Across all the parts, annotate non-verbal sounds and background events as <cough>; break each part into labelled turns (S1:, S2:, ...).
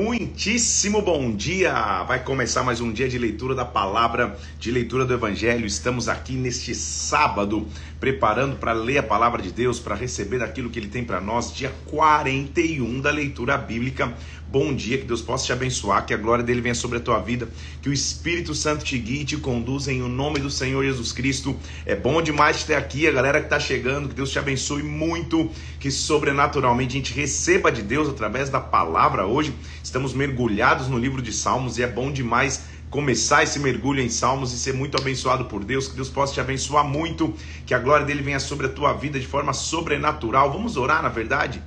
S1: Muitíssimo bom dia! Vai começar mais um dia de leitura da palavra, de leitura do Evangelho. Estamos aqui neste sábado, preparando para ler a palavra de Deus, para receber aquilo que Ele tem para nós, dia 41 da leitura bíblica. Bom dia, que Deus possa te abençoar, que a glória dele venha sobre a tua vida, que o Espírito Santo te guie e te conduza em o nome do Senhor Jesus Cristo. É bom demais te ter aqui, a galera que está chegando, que Deus te abençoe muito, que sobrenaturalmente a gente receba de Deus através da palavra hoje. Estamos mergulhados no livro de Salmos e é bom demais começar esse mergulho em Salmos e ser muito abençoado por Deus, que Deus possa te abençoar muito, que a glória dele venha sobre a tua vida de forma sobrenatural. Vamos orar, na verdade?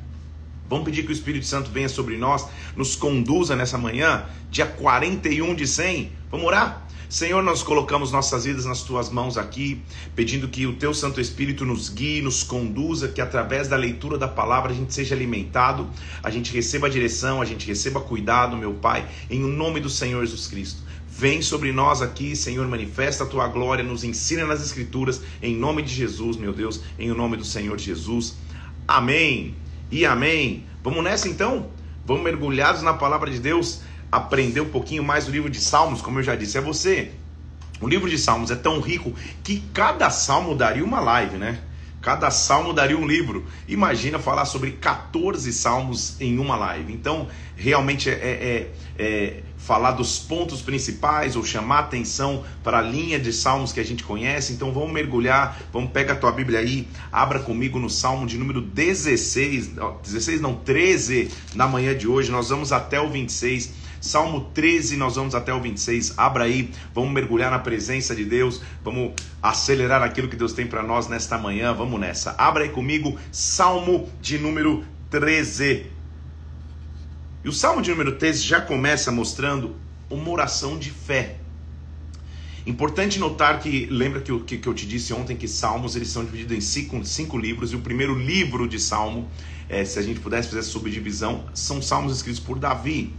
S1: Vamos pedir que o Espírito Santo venha sobre nós, nos conduza nessa manhã, dia 41 de 100. Vamos orar? Senhor, nós colocamos nossas vidas nas tuas mãos aqui, pedindo que o teu Santo Espírito nos guie, nos conduza, que através da leitura da palavra a gente seja alimentado, a gente receba direção, a gente receba cuidado, meu Pai, em o nome do Senhor Jesus Cristo. Vem sobre nós aqui, Senhor, manifesta a tua glória, nos ensina nas Escrituras, em nome de Jesus, meu Deus, em o nome do Senhor Jesus. Amém e amém. Vamos nessa então? Vamos mergulhados na palavra de Deus, aprender um pouquinho mais do livro de Salmos, como eu já disse a você. O livro de Salmos é tão rico que cada salmo daria uma live, né? Cada salmo daria um livro. Imagina falar sobre 14 salmos em uma live. Então, realmente é, é, é, é falar dos pontos principais ou chamar atenção para a linha de salmos que a gente conhece. Então vamos mergulhar, vamos pegar a tua Bíblia aí, abra comigo no salmo de número 16, 16 não, 13 na manhã de hoje. Nós vamos até o 26. Salmo 13, nós vamos até o 26. Abra aí, vamos mergulhar na presença de Deus, vamos acelerar aquilo que Deus tem para nós nesta manhã. Vamos nessa. Abra aí comigo, Salmo de número 13. E o Salmo de número 13 já começa mostrando uma oração de fé. Importante notar que, lembra que eu, que, que eu te disse ontem que Salmos eles são divididos em cinco, cinco livros, e o primeiro livro de Salmo, é, se a gente pudesse fazer essa subdivisão, são Salmos escritos por Davi.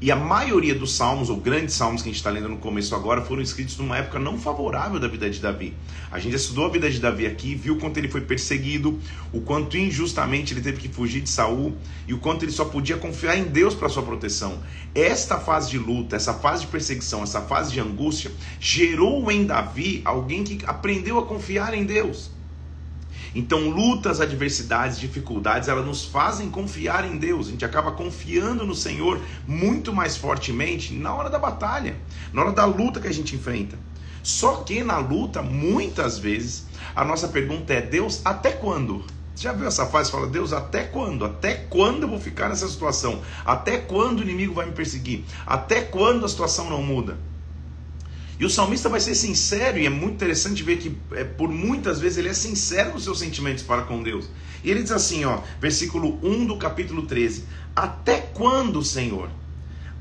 S1: E a maioria dos salmos, ou grandes salmos que a gente está lendo no começo agora, foram escritos numa época não favorável da vida de Davi. A gente estudou a vida de Davi aqui, viu quanto ele foi perseguido, o quanto injustamente ele teve que fugir de Saul e o quanto ele só podia confiar em Deus para sua proteção. Esta fase de luta, essa fase de perseguição, essa fase de angústia, gerou em Davi alguém que aprendeu a confiar em Deus. Então, lutas, adversidades, dificuldades, elas nos fazem confiar em Deus. A gente acaba confiando no Senhor muito mais fortemente na hora da batalha, na hora da luta que a gente enfrenta. Só que na luta, muitas vezes, a nossa pergunta é: Deus, até quando? Já viu essa fase? Fala, Deus, até quando? Até quando eu vou ficar nessa situação? Até quando o inimigo vai me perseguir? Até quando a situação não muda? E o salmista vai ser sincero, e é muito interessante ver que é, por muitas vezes ele é sincero nos seus sentimentos para com Deus. E ele diz assim, ó, versículo 1 do capítulo 13: Até quando, Senhor,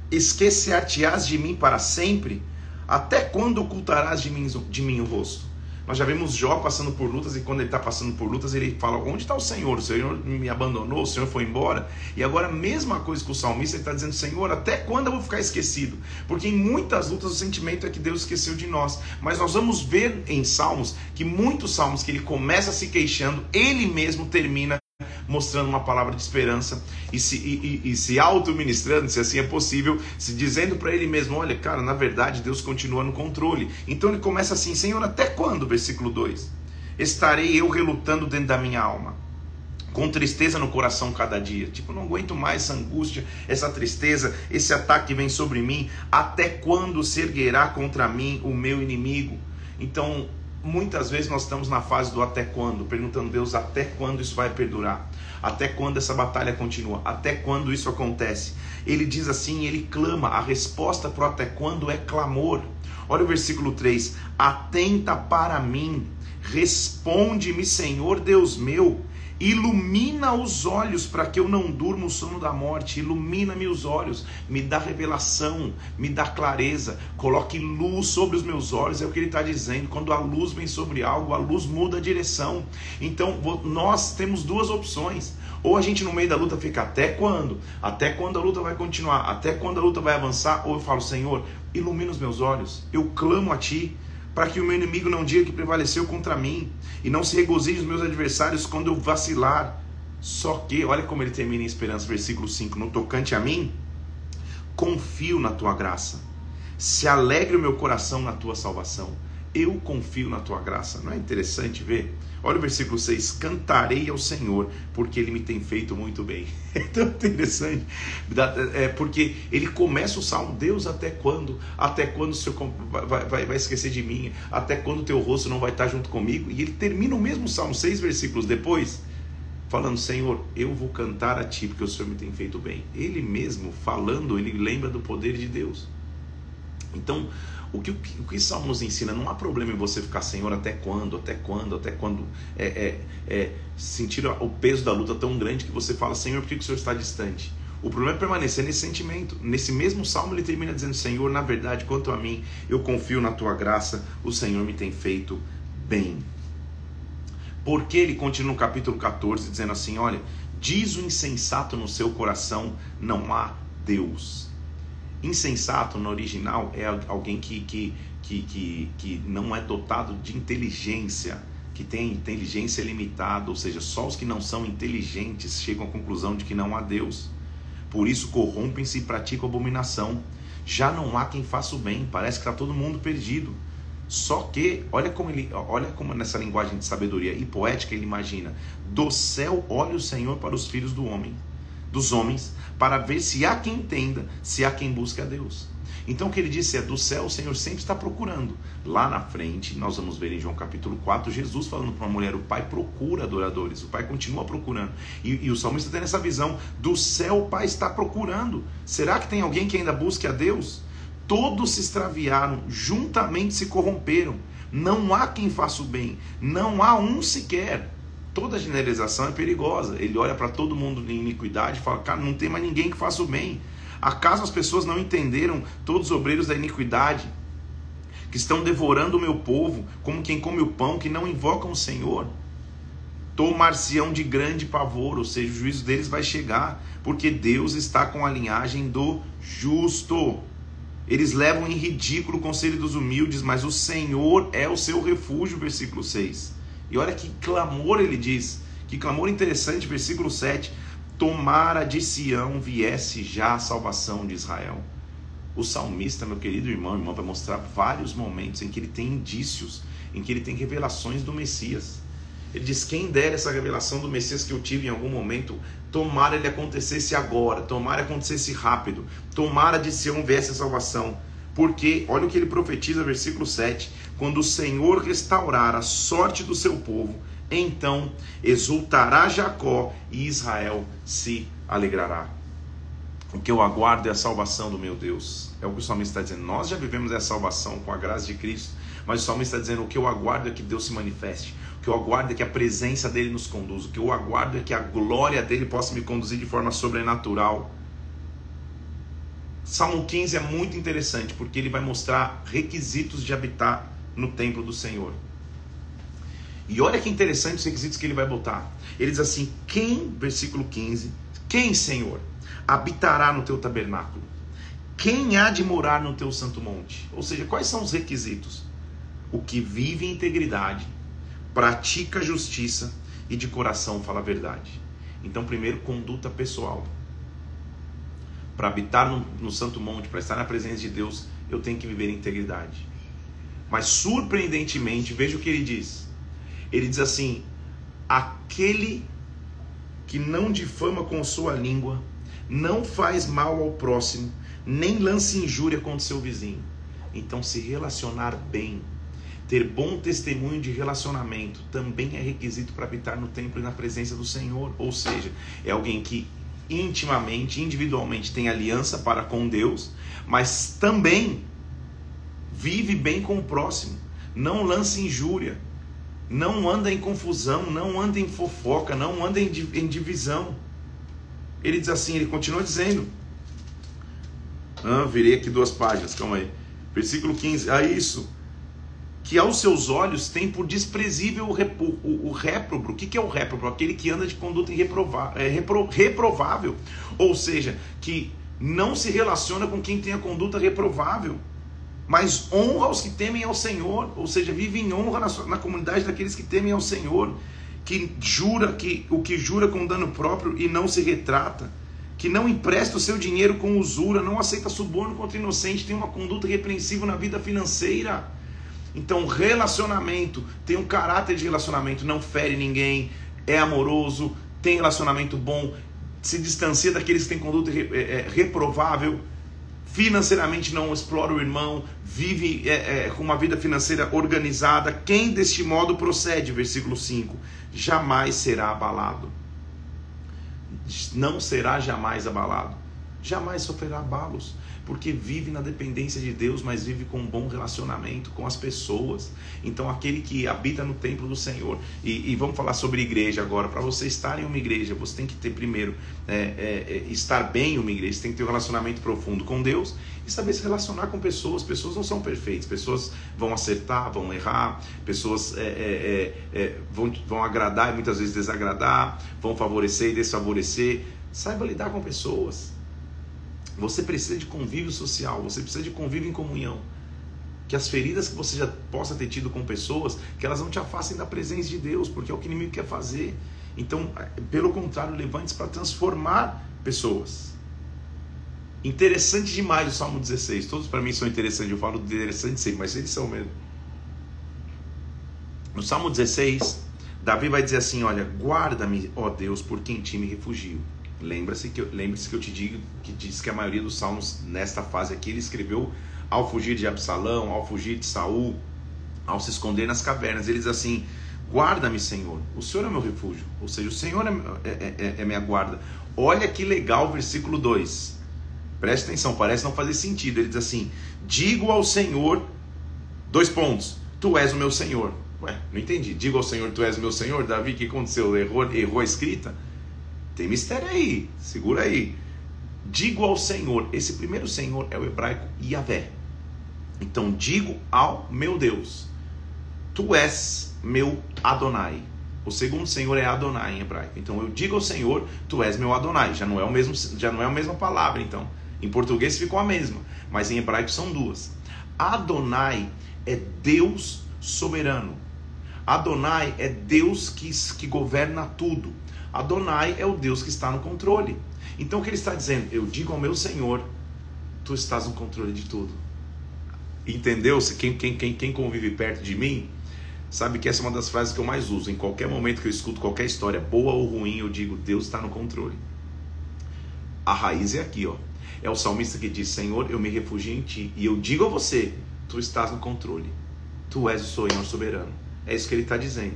S1: esquecer-te-ás de mim para sempre? Até quando ocultarás de mim, de mim o rosto? Nós já vimos Jó passando por lutas e quando ele está passando por lutas, ele fala: Onde está o Senhor? O Senhor me abandonou, o Senhor foi embora. E agora, a mesma coisa com o salmista, ele está dizendo: Senhor, até quando eu vou ficar esquecido? Porque em muitas lutas o sentimento é que Deus esqueceu de nós. Mas nós vamos ver em Salmos que muitos salmos que ele começa se queixando, ele mesmo termina mostrando uma palavra de esperança e se, e, e, e se auto-ministrando, se assim é possível, se dizendo para ele mesmo: Olha, cara, na verdade Deus continua no controle. Então ele começa assim: Senhor, até quando? Versículo 2: Estarei eu relutando dentro da minha alma com tristeza no coração cada dia. Tipo, não aguento mais essa angústia, essa tristeza, esse ataque que vem sobre mim. Até quando se erguerá contra mim o meu inimigo? Então, muitas vezes nós estamos na fase do até quando, perguntando a Deus até quando isso vai perdurar, até quando essa batalha continua, até quando isso acontece. Ele diz assim, ele clama, a resposta para o até quando é clamor. Olha o versículo 3: Atenta para mim, responde-me, Senhor Deus meu Ilumina os olhos para que eu não durma o sono da morte. Ilumina-me os olhos, me dá revelação, me dá clareza. Coloque luz sobre os meus olhos, é o que ele está dizendo. Quando a luz vem sobre algo, a luz muda a direção. Então nós temos duas opções. Ou a gente no meio da luta fica até quando? Até quando a luta vai continuar? Até quando a luta vai avançar? Ou eu falo, Senhor, ilumina os meus olhos. Eu clamo a Ti para que o meu inimigo não diga que prevaleceu contra mim, e não se regozije os meus adversários quando eu vacilar. Só que, olha como ele termina em esperança, versículo 5: No tocante a mim, confio na tua graça. Se alegre o meu coração na tua salvação. Eu confio na tua graça. Não é interessante ver? Olha o versículo 6: Cantarei ao Senhor, porque ele me tem feito muito bem. <laughs> É tão interessante, é porque ele começa o salmo: Deus, até quando? Até quando o Senhor vai, vai, vai esquecer de mim? Até quando o teu rosto não vai estar junto comigo? E ele termina o mesmo salmo, seis versículos depois, falando: Senhor, eu vou cantar a ti, porque o Senhor me tem feito bem. Ele mesmo falando, ele lembra do poder de Deus. Então, o que, o que Salmo nos ensina, não há problema em você ficar, Senhor, até quando, até quando, até quando é, é, é sentir o peso da luta tão grande que você fala, Senhor, por que o Senhor está distante? O problema é permanecer nesse sentimento. Nesse mesmo salmo, ele termina dizendo: Senhor, na verdade, quanto a mim, eu confio na tua graça, o Senhor me tem feito bem. Porque ele continua no capítulo 14, dizendo assim: Olha, diz o insensato no seu coração: não há Deus. Insensato no original é alguém que, que, que, que, que não é dotado de inteligência, que tem inteligência limitada, ou seja, só os que não são inteligentes chegam à conclusão de que não há Deus. Por isso corrompem-se e praticam abominação. Já não há quem faça o bem, parece que está todo mundo perdido. Só que, olha como ele, olha como nessa linguagem de sabedoria e poética ele imagina: do céu olha o Senhor para os filhos do homem dos homens para ver se há quem entenda, se há quem busque a Deus. Então o que ele disse é: do céu o Senhor sempre está procurando. Lá na frente, nós vamos ver em João capítulo 4, Jesus falando para uma mulher: o Pai procura adoradores, o Pai continua procurando. E, e o salmista tem essa visão: do céu o Pai está procurando. Será que tem alguém que ainda busque a Deus? Todos se extraviaram, juntamente se corromperam. Não há quem faça o bem, não há um sequer. Toda generalização é perigosa. Ele olha para todo mundo em iniquidade e fala: cara, não tem mais ninguém que faça o bem. Acaso as pessoas não entenderam todos os obreiros da iniquidade que estão devorando o meu povo como quem come o pão, que não invocam o Senhor? Tomar-se-ão de grande pavor, ou seja, o juízo deles vai chegar, porque Deus está com a linhagem do justo. Eles levam em ridículo o conselho dos humildes, mas o Senhor é o seu refúgio, versículo 6. E olha que clamor ele diz, que clamor interessante, versículo 7. Tomara de Sião viesse já a salvação de Israel. O salmista, meu querido irmão, irmão, vai mostrar vários momentos em que ele tem indícios, em que ele tem revelações do Messias. Ele diz: Quem dera essa revelação do Messias que eu tive em algum momento, tomara ele acontecesse agora, tomara acontecesse rápido, tomara de Sião viesse a salvação. Porque, olha o que ele profetiza, versículo 7: quando o Senhor restaurar a sorte do seu povo, então exultará Jacó e Israel se alegrará. O que eu aguardo é a salvação do meu Deus. É o que o salmista está dizendo. Nós já vivemos essa salvação com a graça de Cristo, mas o salmista está dizendo: o que eu aguardo é que Deus se manifeste. O que eu aguardo é que a presença dele nos conduza. O que eu aguardo é que a glória dele possa me conduzir de forma sobrenatural. Salmo 15 é muito interessante porque ele vai mostrar requisitos de habitar no templo do Senhor. E olha que interessante os requisitos que ele vai botar. Ele diz assim: Quem, versículo 15, quem, Senhor, habitará no teu tabernáculo? Quem há de morar no teu santo monte? Ou seja, quais são os requisitos? O que vive em integridade, pratica justiça e de coração fala a verdade. Então, primeiro, conduta pessoal para habitar no, no Santo Monte, para estar na presença de Deus, eu tenho que viver integridade. Mas surpreendentemente, veja o que ele diz. Ele diz assim: aquele que não difama com sua língua, não faz mal ao próximo, nem lança injúria contra seu vizinho. Então, se relacionar bem, ter bom testemunho de relacionamento, também é requisito para habitar no templo e na presença do Senhor. Ou seja, é alguém que intimamente, individualmente tem aliança para com Deus, mas também vive bem com o próximo, não lança injúria, não anda em confusão, não anda em fofoca, não anda em, em divisão. Ele diz assim, ele continua dizendo. Ah, virei aqui duas páginas, calma aí. Versículo 15. Ah, isso que aos seus olhos tem por desprezível o, o, o réprobo. O que, que é o réprobo? Aquele que anda de conduta é, repro, reprovável. Ou seja, que não se relaciona com quem tem a conduta reprovável, mas honra os que temem ao Senhor. Ou seja, vive em honra na, na comunidade daqueles que temem ao Senhor. Que jura que o que jura com dano próprio e não se retrata que não empresta o seu dinheiro com usura, não aceita suborno contra inocente, tem uma conduta repreensível na vida financeira. Então, relacionamento tem um caráter de relacionamento, não fere ninguém, é amoroso, tem relacionamento bom, se distancia daqueles que têm conduta é, é, reprovável, financeiramente não explora o irmão, vive é, é, com uma vida financeira organizada. Quem deste modo procede, versículo 5, jamais será abalado. Não será jamais abalado, jamais sofrerá abalos porque vive na dependência de Deus, mas vive com um bom relacionamento com as pessoas. Então, aquele que habita no templo do Senhor, e, e vamos falar sobre igreja agora. Para você estar em uma igreja, você tem que ter primeiro é, é, é, estar bem em uma igreja, você tem que ter um relacionamento profundo com Deus e saber se relacionar com pessoas. Pessoas não são perfeitas, pessoas vão acertar, vão errar, pessoas é, é, é, vão, vão agradar e muitas vezes desagradar, vão favorecer e desfavorecer. Saiba lidar com pessoas. Você precisa de convívio social, você precisa de convívio em comunhão. Que as feridas que você já possa ter tido com pessoas, que elas não te afastem da presença de Deus, porque é o que o inimigo quer fazer. Então, pelo contrário, levante-se para transformar pessoas. Interessante demais o Salmo 16. Todos para mim são interessantes. Eu falo interessante sempre, mas eles são mesmo. No Salmo 16, Davi vai dizer assim: Olha, guarda-me, ó Deus, por quem ti me refugio. Lembre-se que, lembre que eu te digo que diz que a maioria dos salmos nesta fase aqui ele escreveu ao fugir de Absalão, ao fugir de Saul, ao se esconder nas cavernas. Ele diz assim: Guarda-me, Senhor, o Senhor é meu refúgio, ou seja, o Senhor é, é, é, é minha guarda. Olha que legal o versículo 2. Preste atenção, parece não fazer sentido. Ele diz assim: Digo ao Senhor, dois pontos, Tu és o meu Senhor. Ué, não entendi. Digo ao Senhor, Tu és o meu Senhor. Davi, o que aconteceu? Errou, errou a escrita? Tem mistério aí, segura aí. Digo ao Senhor, esse primeiro Senhor é o hebraico Yahvé. Então digo ao meu Deus, tu és meu Adonai. O segundo Senhor é Adonai em hebraico. Então eu digo ao Senhor, tu és meu Adonai. Já não é o mesmo, já não é a mesma palavra, então. Em português ficou a mesma, mas em hebraico são duas. Adonai é Deus soberano. Adonai é Deus que, que governa tudo. Adonai é o Deus que está no controle. Então o que ele está dizendo? Eu digo ao meu Senhor, tu estás no controle de tudo. Entendeu? Quem, quem, quem, quem convive perto de mim sabe que essa é uma das frases que eu mais uso. Em qualquer momento que eu escuto qualquer história, boa ou ruim, eu digo: Deus está no controle. A raiz é aqui, ó. É o salmista que diz: Senhor, eu me refugio em ti. E eu digo a você: Tu estás no controle. Tu és o Senhor soberano. É isso que ele está dizendo.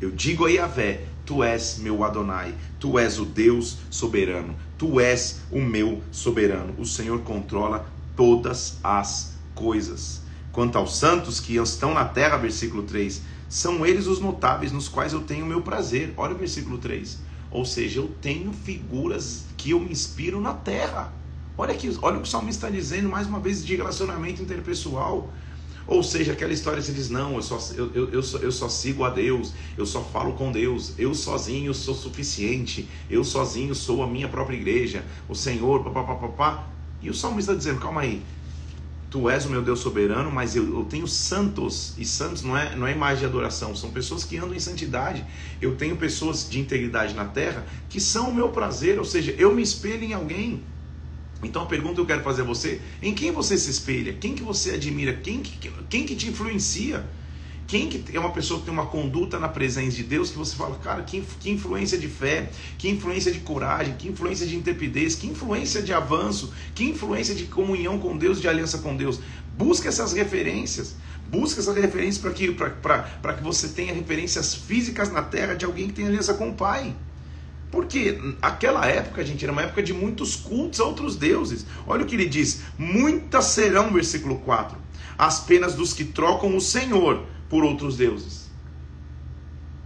S1: Eu digo a Yahvé: Tu és meu Adonai, Tu és o Deus soberano, Tu és o meu soberano. O Senhor controla todas as coisas. Quanto aos santos que estão na terra, versículo 3, são eles os notáveis nos quais eu tenho meu prazer. Olha o versículo 3. Ou seja, eu tenho figuras que eu me inspiro na terra. Olha, aqui, olha o que o salmista está dizendo, mais uma vez, de relacionamento interpessoal. Ou seja, aquela história você diz: não, eu só, eu, eu, eu, só, eu só sigo a Deus, eu só falo com Deus, eu sozinho sou suficiente, eu sozinho sou a minha própria igreja, o Senhor, papapá. E o salmista está dizendo: calma aí, Tu és o meu Deus soberano, mas eu, eu, tenho santos, e santos não é, não é imagem de adoração, são pessoas que andam em santidade. Eu tenho pessoas de integridade na terra que são o meu prazer, ou seja, eu me espelho em alguém. Então a pergunta que eu quero fazer a você, em quem você se espelha? Quem que você admira? Quem que, quem que te influencia? Quem que é uma pessoa que tem uma conduta na presença de Deus que você fala, cara, que, que influência de fé, que influência de coragem, que influência de intrepidez, que influência de avanço, que influência de comunhão com Deus, de aliança com Deus. Busque essas referências. Busque essas referências para que, que você tenha referências físicas na terra de alguém que tem aliança com o Pai. Porque aquela época, gente, era uma época de muitos cultos a outros deuses. Olha o que ele diz: muitas serão, versículo 4, as penas dos que trocam o Senhor por outros deuses.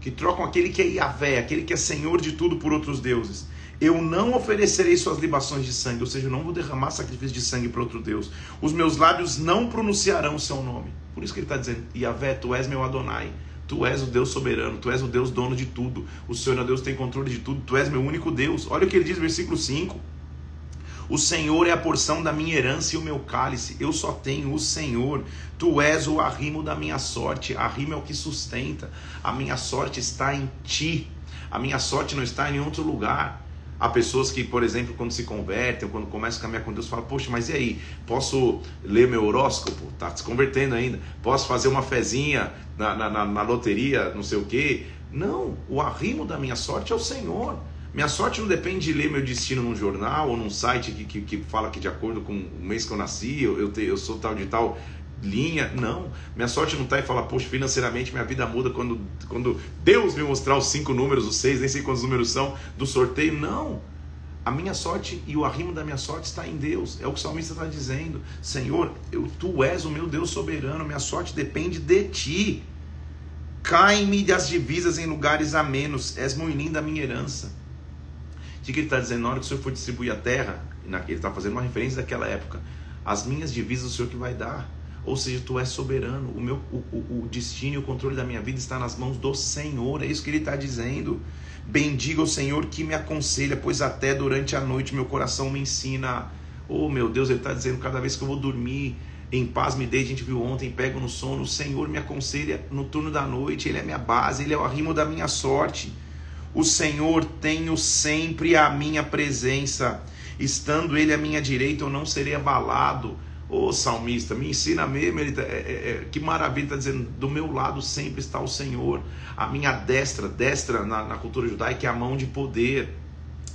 S1: Que trocam aquele que é Yahvé, aquele que é Senhor de tudo por outros deuses. Eu não oferecerei suas libações de sangue, ou seja, eu não vou derramar sacrifício de sangue para outro Deus. Os meus lábios não pronunciarão o seu nome. Por isso que ele está dizendo: Yahvé, tu és meu Adonai. Tu és o Deus soberano, tu és o Deus dono de tudo. O Senhor é Deus tem controle de tudo, tu és meu único Deus. Olha o que ele diz versículo 5. O Senhor é a porção da minha herança e o meu cálice. Eu só tenho o Senhor. Tu és o arrimo da minha sorte. Arrimo é o que sustenta. A minha sorte está em ti. A minha sorte não está em outro lugar. Há pessoas que, por exemplo, quando se convertem, quando começam a caminhar com Deus, falam: Poxa, mas e aí? Posso ler meu horóscopo? Tá se convertendo ainda. Posso fazer uma fezinha na, na, na loteria, não sei o quê? Não, o arrimo da minha sorte é o Senhor. Minha sorte não depende de ler meu destino num jornal ou num site que, que, que fala que de acordo com o mês que eu nasci, eu, eu, te, eu sou tal de tal linha. Não, minha sorte não está em falar, poxa, financeiramente minha vida muda quando, quando Deus me mostrar os cinco números, os seis, nem sei quantos números são, do sorteio. Não. A minha sorte e o arrimo da minha sorte está em Deus. É o que o salmista está dizendo. Senhor, eu, tu és o meu Deus soberano, minha sorte depende de ti. Cai-me das divisas em lugares a menos, és moinim da minha herança. O que ele está dizendo? Na hora que o Senhor for distribuir a terra, ele está fazendo uma referência daquela época. As minhas divisas o Senhor que vai dar. Ou seja, tu és soberano. O meu o, o, o destino e o controle da minha vida está nas mãos do Senhor. É isso que ele está dizendo. Bendiga o Senhor que me aconselha, pois até durante a noite meu coração me ensina. Oh meu Deus, ele está dizendo cada vez que eu vou dormir, em paz me dei, a gente viu ontem, pego no sono, o Senhor me aconselha no turno da noite, Ele é minha base, Ele é o arrimo da minha sorte. O Senhor tenho sempre a minha presença, estando Ele à minha direita, eu não serei abalado. Ô oh, salmista, me ensina mesmo, ele tá, é, é, é que maravilha, está dizendo, do meu lado sempre está o Senhor, a minha destra, destra na, na cultura judaica é a mão de poder,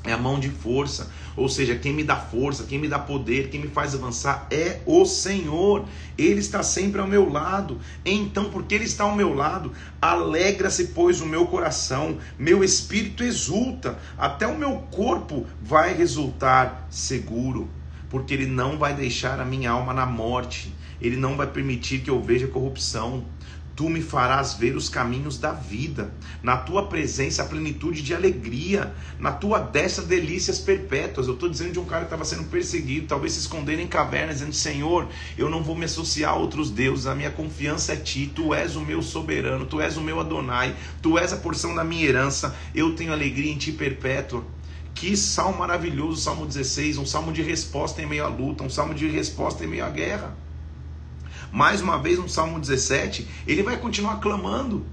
S1: é a mão de força, ou seja, quem me dá força, quem me dá poder, quem me faz avançar é o Senhor. Ele está sempre ao meu lado. Então, porque ele está ao meu lado, alegra-se pois o meu coração, meu espírito exulta, até o meu corpo vai resultar seguro porque Ele não vai deixar a minha alma na morte, Ele não vai permitir que eu veja corrupção. Tu me farás ver os caminhos da vida, na tua presença a plenitude de alegria, na tua destra delícias perpétuas. Eu estou dizendo de um cara que estava sendo perseguido, talvez se escondendo em cavernas, dizendo: Senhor, eu não vou me associar a outros deuses, a minha confiança é ti, tu és o meu soberano, tu és o meu Adonai, tu és a porção da minha herança, eu tenho alegria em ti perpétua. Que salmo maravilhoso, Salmo 16, um salmo de resposta em meio à luta, um salmo de resposta em meio à guerra. Mais uma vez, no Salmo 17, ele vai continuar clamando.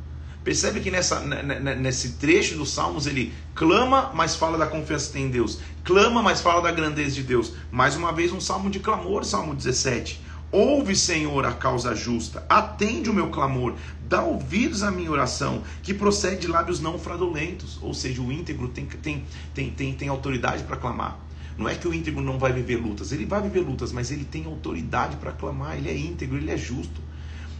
S1: Percebe que nessa, nesse trecho dos Salmos ele clama, mas fala da confiança que tem em Deus. Clama, mas fala da grandeza de Deus. Mais uma vez, um salmo de clamor, Salmo 17. Ouve, Senhor, a causa justa, atende o meu clamor, dá ouvidos à minha oração, que procede de lábios não fraudulentos. Ou seja, o íntegro tem, tem, tem, tem, tem autoridade para clamar. Não é que o íntegro não vai viver lutas, ele vai viver lutas, mas ele tem autoridade para clamar, ele é íntegro, ele é justo.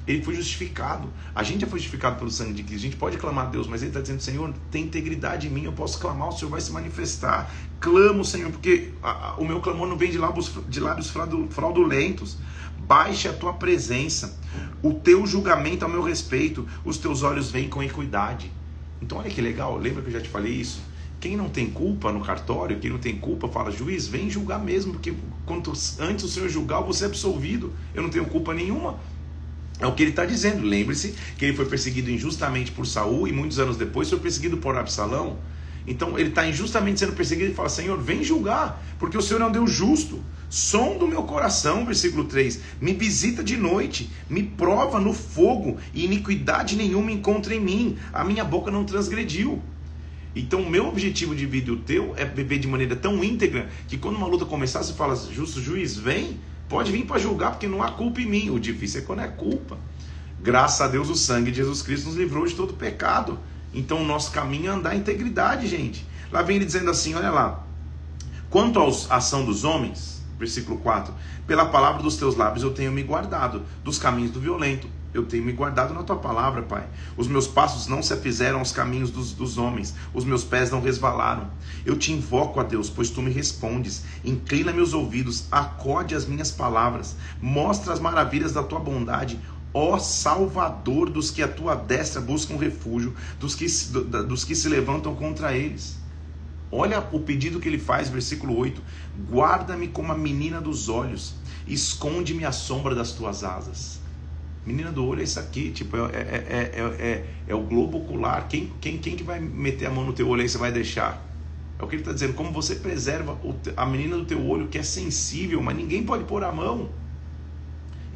S1: Ele foi justificado. A gente foi justificado pelo sangue de Cristo. A gente pode clamar a Deus, mas ele está dizendo: Senhor, tem integridade em mim, eu posso clamar, o Senhor vai se manifestar. Clamo, Senhor, porque a, a, o meu clamor não vem de lábios, de lábios fraudulentos baixe a tua presença, o teu julgamento a meu respeito, os teus olhos veem com equidade. Então, olha que legal, lembra que eu já te falei isso? Quem não tem culpa no cartório, quem não tem culpa, fala, juiz, vem julgar mesmo, porque quanto antes o senhor julgar, você é absolvido. Eu não tenho culpa nenhuma. É o que ele está dizendo. Lembre-se que ele foi perseguido injustamente por Saul e muitos anos depois foi perseguido por Absalão. Então ele está injustamente sendo perseguido e fala: Senhor, vem julgar, porque o Senhor é um Deus justo. Som do meu coração, versículo 3. Me visita de noite, me prova no fogo, e iniquidade nenhuma encontra em mim. A minha boca não transgrediu. Então, o meu objetivo de vida e o teu é viver de maneira tão íntegra que quando uma luta começar, você fala: Justo juiz, vem, pode vir para julgar, porque não há culpa em mim. O difícil é quando é culpa. Graças a Deus, o sangue de Jesus Cristo nos livrou de todo pecado. Então o nosso caminho é andar em integridade, gente. Lá vem ele dizendo assim: olha lá. Quanto à ação dos homens, versículo 4: Pela palavra dos teus lábios eu tenho me guardado dos caminhos do violento. Eu tenho me guardado na tua palavra, Pai. Os meus passos não se afizeram aos caminhos dos, dos homens, os meus pés não resvalaram. Eu te invoco a Deus, pois tu me respondes. Inclina meus ouvidos, acode as minhas palavras, mostra as maravilhas da tua bondade ó Salvador dos que a tua destra buscam refúgio, dos que, dos que se levantam contra eles. Olha o pedido que ele faz, versículo 8: Guarda-me como a menina dos olhos, esconde-me à sombra das tuas asas. Menina do olho é isso aqui, tipo, é, é, é, é, o globo ocular. Quem, quem, quem que vai meter a mão no teu olho aí você vai deixar? É o que ele está dizendo, como você preserva a menina do teu olho, que é sensível, mas ninguém pode pôr a mão.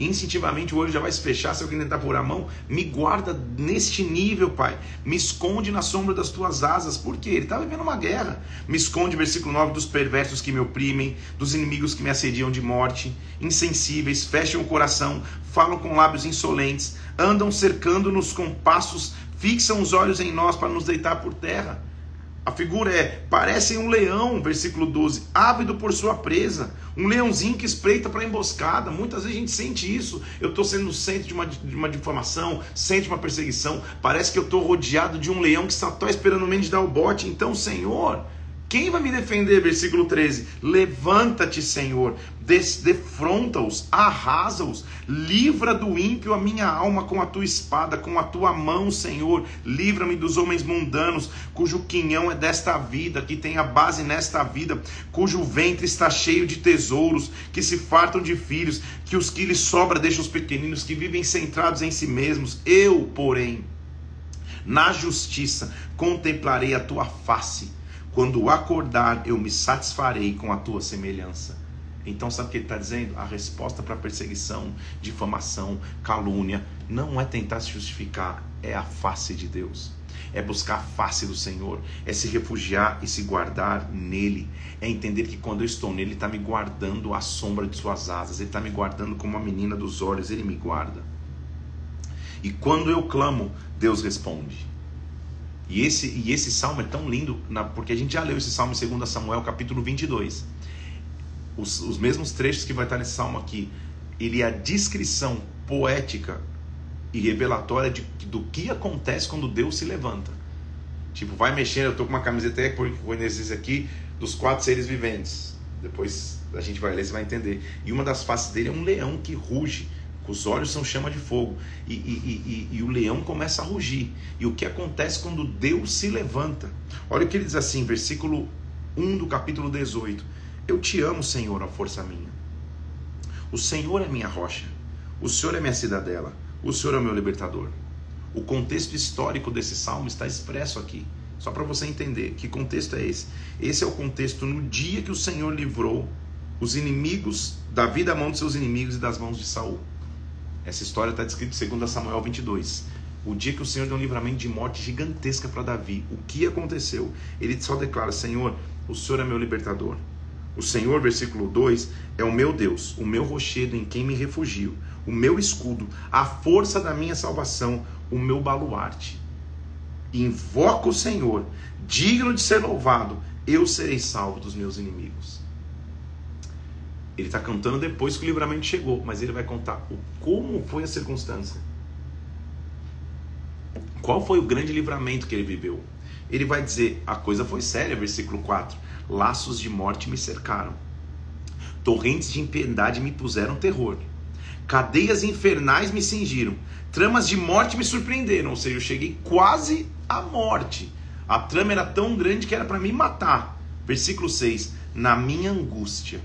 S1: Instintivamente o olho já vai se fechar se alguém tentar pôr a mão. Me guarda neste nível, Pai. Me esconde na sombra das tuas asas. Por quê? Ele está vivendo uma guerra. Me esconde, versículo 9, dos perversos que me oprimem, dos inimigos que me assediam de morte, insensíveis, fecham o coração, falam com lábios insolentes, andam cercando-nos com passos, fixam os olhos em nós para nos deitar por terra. A figura é: parece um leão, versículo 12, ávido por sua presa, um leãozinho que espreita para emboscada. Muitas vezes a gente sente isso. Eu estou sendo centro de uma, de uma difamação, centro de uma perseguição. Parece que eu estou rodeado de um leão que está só esperando o menos dar o bote. Então, Senhor, quem vai me defender? Versículo 13: Levanta-te, Senhor, defronta-os, arrasa-os, livra do ímpio a minha alma com a tua espada, com a tua mão, Senhor. Livra-me dos homens mundanos, cujo quinhão é desta vida, que tem a base nesta vida, cujo ventre está cheio de tesouros, que se fartam de filhos, que os que lhes sobra deixam os pequeninos, que vivem centrados em si mesmos. Eu, porém, na justiça contemplarei a tua face quando acordar, eu me satisfarei com a tua semelhança. Então, sabe o que ele está dizendo? A resposta para perseguição, difamação, calúnia, não é tentar se justificar, é a face de Deus. É buscar a face do Senhor, é se refugiar e se guardar nele. É entender que quando eu estou nele, ele está me guardando à sombra de suas asas, ele está me guardando como uma menina dos olhos, ele me guarda. E quando eu clamo, Deus responde. E esse, e esse salmo é tão lindo, na, porque a gente já leu esse salmo em 2 Samuel, capítulo 22. Os, os mesmos trechos que vai estar nesse salmo aqui. Ele é a descrição poética e revelatória de, do que acontece quando Deus se levanta. Tipo, vai mexendo, eu tô com uma camiseta nesses aqui, dos quatro seres viventes. Depois a gente vai ler, você vai entender. E uma das faces dele é um leão que ruge os olhos são chama de fogo. E, e, e, e, o leão começa a rugir. E o que acontece quando Deus se levanta? Olha o que ele diz assim, versículo 1 do capítulo 18. Eu te amo, Senhor, a força minha. O Senhor é minha rocha. O Senhor é minha cidadela. O Senhor é meu libertador. O contexto histórico desse salmo está expresso aqui. Só para você entender que contexto é esse. Esse é o contexto no dia que o Senhor livrou os inimigos, Davi da mão de seus inimigos e das mãos de Saul. Essa história está descrita em 2 Samuel 22. O dia que o Senhor deu um livramento de morte gigantesca para Davi. O que aconteceu? Ele só declara: Senhor, o Senhor é meu libertador. O Senhor, versículo 2, é o meu Deus, o meu rochedo em quem me refugio, o meu escudo, a força da minha salvação, o meu baluarte. Invoco o Senhor, digno de ser louvado, eu serei salvo dos meus inimigos. Ele está cantando depois que o livramento chegou, mas ele vai contar o, como foi a circunstância. Qual foi o grande livramento que ele viveu? Ele vai dizer: a coisa foi séria, versículo 4. Laços de morte me cercaram, torrentes de impiedade me puseram terror, cadeias infernais me cingiram, tramas de morte me surpreenderam. Ou seja, eu cheguei quase à morte. A trama era tão grande que era para me matar. Versículo 6: Na minha angústia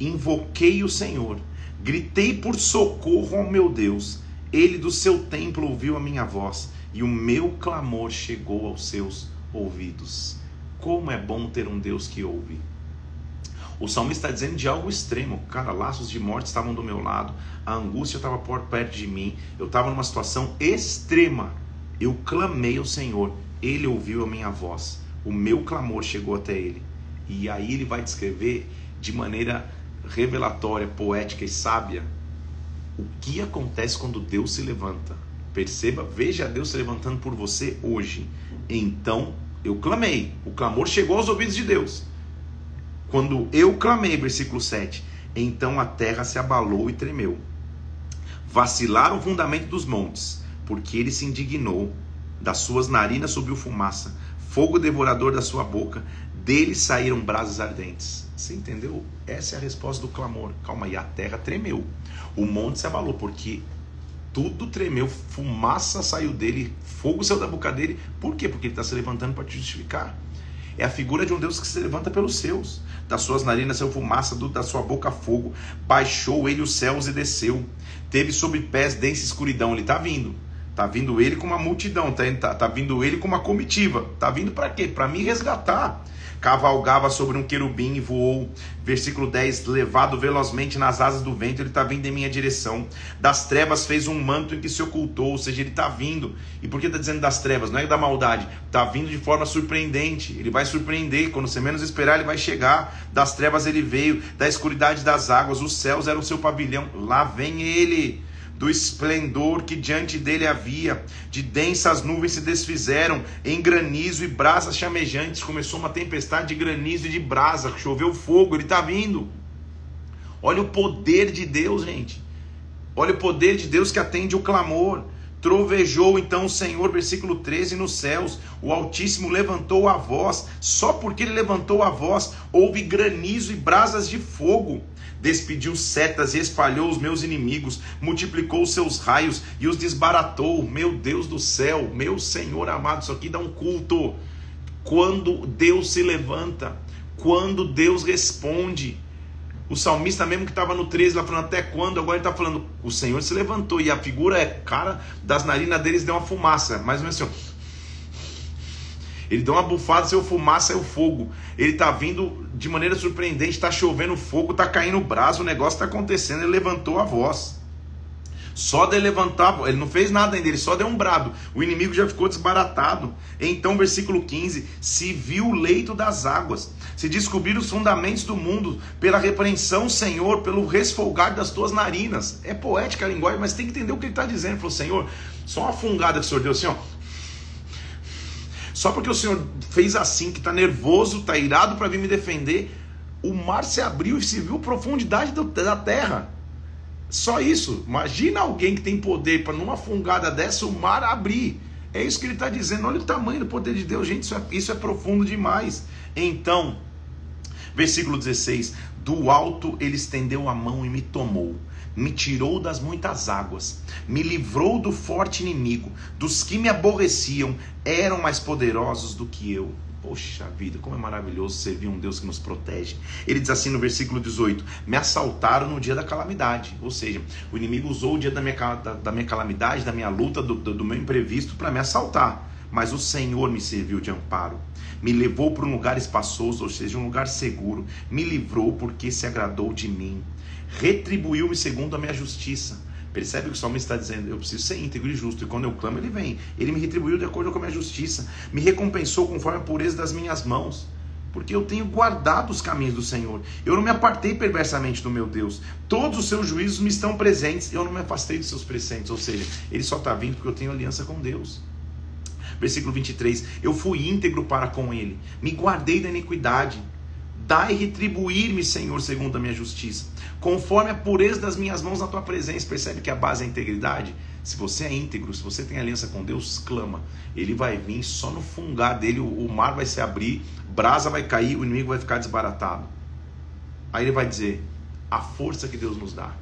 S1: invoquei o Senhor, gritei por socorro ao meu Deus. Ele do seu templo ouviu a minha voz e o meu clamor chegou aos seus ouvidos. Como é bom ter um Deus que ouve. O salmista está dizendo de algo extremo. Cara, laços de morte estavam do meu lado, a angústia estava por perto de mim, eu estava numa situação extrema. Eu clamei ao Senhor, ele ouviu a minha voz, o meu clamor chegou até ele. E aí ele vai descrever de maneira revelatória, poética e sábia o que acontece quando Deus se levanta. Perceba, veja Deus se levantando por você hoje. Então eu clamei, o clamor chegou aos ouvidos de Deus. Quando eu clamei, versículo 7, então a terra se abalou e tremeu. Vacilaram o fundamento dos montes, porque ele se indignou. Das suas narinas subiu fumaça, fogo devorador da sua boca, dele saíram brasas ardentes. Você entendeu? Essa é a resposta do clamor. Calma aí, a terra tremeu. O monte se abalou, porque tudo tremeu, fumaça saiu dele, fogo saiu da boca dele. Por quê? Porque ele está se levantando para te justificar. É a figura de um Deus que se levanta pelos seus. Das suas narinas saiu fumaça, do, da sua boca fogo. Baixou ele os céus e desceu. Teve sob pés densa escuridão. Ele está vindo. Está vindo ele com uma multidão. Está tá, tá vindo ele com uma comitiva. Está vindo para quê? Para me resgatar cavalgava sobre um querubim e voou. Versículo 10: Levado velozmente nas asas do vento, ele está vindo em minha direção. Das trevas fez um manto em que se ocultou, ou seja, ele está vindo. E por que está dizendo das trevas? Não é da maldade, está vindo de forma surpreendente. Ele vai surpreender, quando você menos esperar, ele vai chegar. Das trevas ele veio, da escuridade das águas, os céus eram o seu pavilhão. Lá vem ele do esplendor que diante dele havia, de densas nuvens se desfizeram, em granizo e brasas chamejantes. Começou uma tempestade de granizo e de brasa, choveu fogo, ele está vindo. Olha o poder de Deus, gente. Olha o poder de Deus que atende o clamor. Trovejou então o Senhor, versículo 13, nos céus. O Altíssimo levantou a voz. Só porque ele levantou a voz, houve granizo e brasas de fogo despediu setas e espalhou os meus inimigos, multiplicou os seus raios e os desbaratou. Meu Deus do céu, meu Senhor amado, isso aqui dá um culto. Quando Deus se levanta, quando Deus responde. O salmista mesmo que estava no 13, lá falando até quando, agora ele está falando, o Senhor se levantou, e a figura é, cara, das narinas deles deu uma fumaça, mais ou menos assim, ó. Ele deu uma bufada, saiu fumaça, saiu fogo. Ele está vindo de maneira surpreendente, está chovendo fogo, está caindo brasa, o negócio está acontecendo. Ele levantou a voz. Só de levantar, ele não fez nada ainda, ele só deu um brado. O inimigo já ficou desbaratado. Então, versículo 15: Se viu o leito das águas, se descobriram os fundamentos do mundo, pela repreensão, Senhor, pelo resfolgar das tuas narinas. É poética a linguagem, mas tem que entender o que ele está dizendo. Ele falou, Senhor, só uma fungada que o Senhor deu assim, ó só porque o Senhor fez assim, que está nervoso, está irado para vir me defender, o mar se abriu e se viu profundidade do, da terra. Só isso. Imagina alguém que tem poder para numa fungada dessa o mar abrir. É isso que ele está dizendo. Olha o tamanho do poder de Deus, gente. Isso é, isso é profundo demais. Então, versículo 16: Do alto ele estendeu a mão e me tomou me tirou das muitas águas, me livrou do forte inimigo, dos que me aborreciam, eram mais poderosos do que eu. Poxa vida, como é maravilhoso servir um Deus que nos protege. Ele diz assim no versículo 18: Me assaltaram no dia da calamidade. Ou seja, o inimigo usou o dia da minha, da, da minha calamidade, da minha luta, do, do meu imprevisto para me assaltar. Mas o Senhor me serviu de amparo, me levou para um lugar espaçoso, ou seja, um lugar seguro, me livrou porque se agradou de mim retribuiu-me segundo a minha justiça. Percebe o que o salmista está dizendo? Eu preciso ser íntegro e justo. E quando eu clamo, ele vem. Ele me retribuiu de acordo com a minha justiça. Me recompensou conforme a pureza das minhas mãos. Porque eu tenho guardado os caminhos do Senhor. Eu não me apartei perversamente do meu Deus. Todos os seus juízos me estão presentes. Eu não me afastei dos seus preceitos. Ou seja, ele só está vindo porque eu tenho aliança com Deus. Versículo 23. Eu fui íntegro para com ele. Me guardei da iniquidade. Dai retribuir-me, Senhor, segundo a minha justiça conforme a pureza das minhas mãos na tua presença. Percebe que a base é a integridade? Se você é íntegro, se você tem aliança com Deus, clama. Ele vai vir só no fungar dele, o mar vai se abrir, brasa vai cair, o inimigo vai ficar desbaratado. Aí ele vai dizer: a força que Deus nos dá.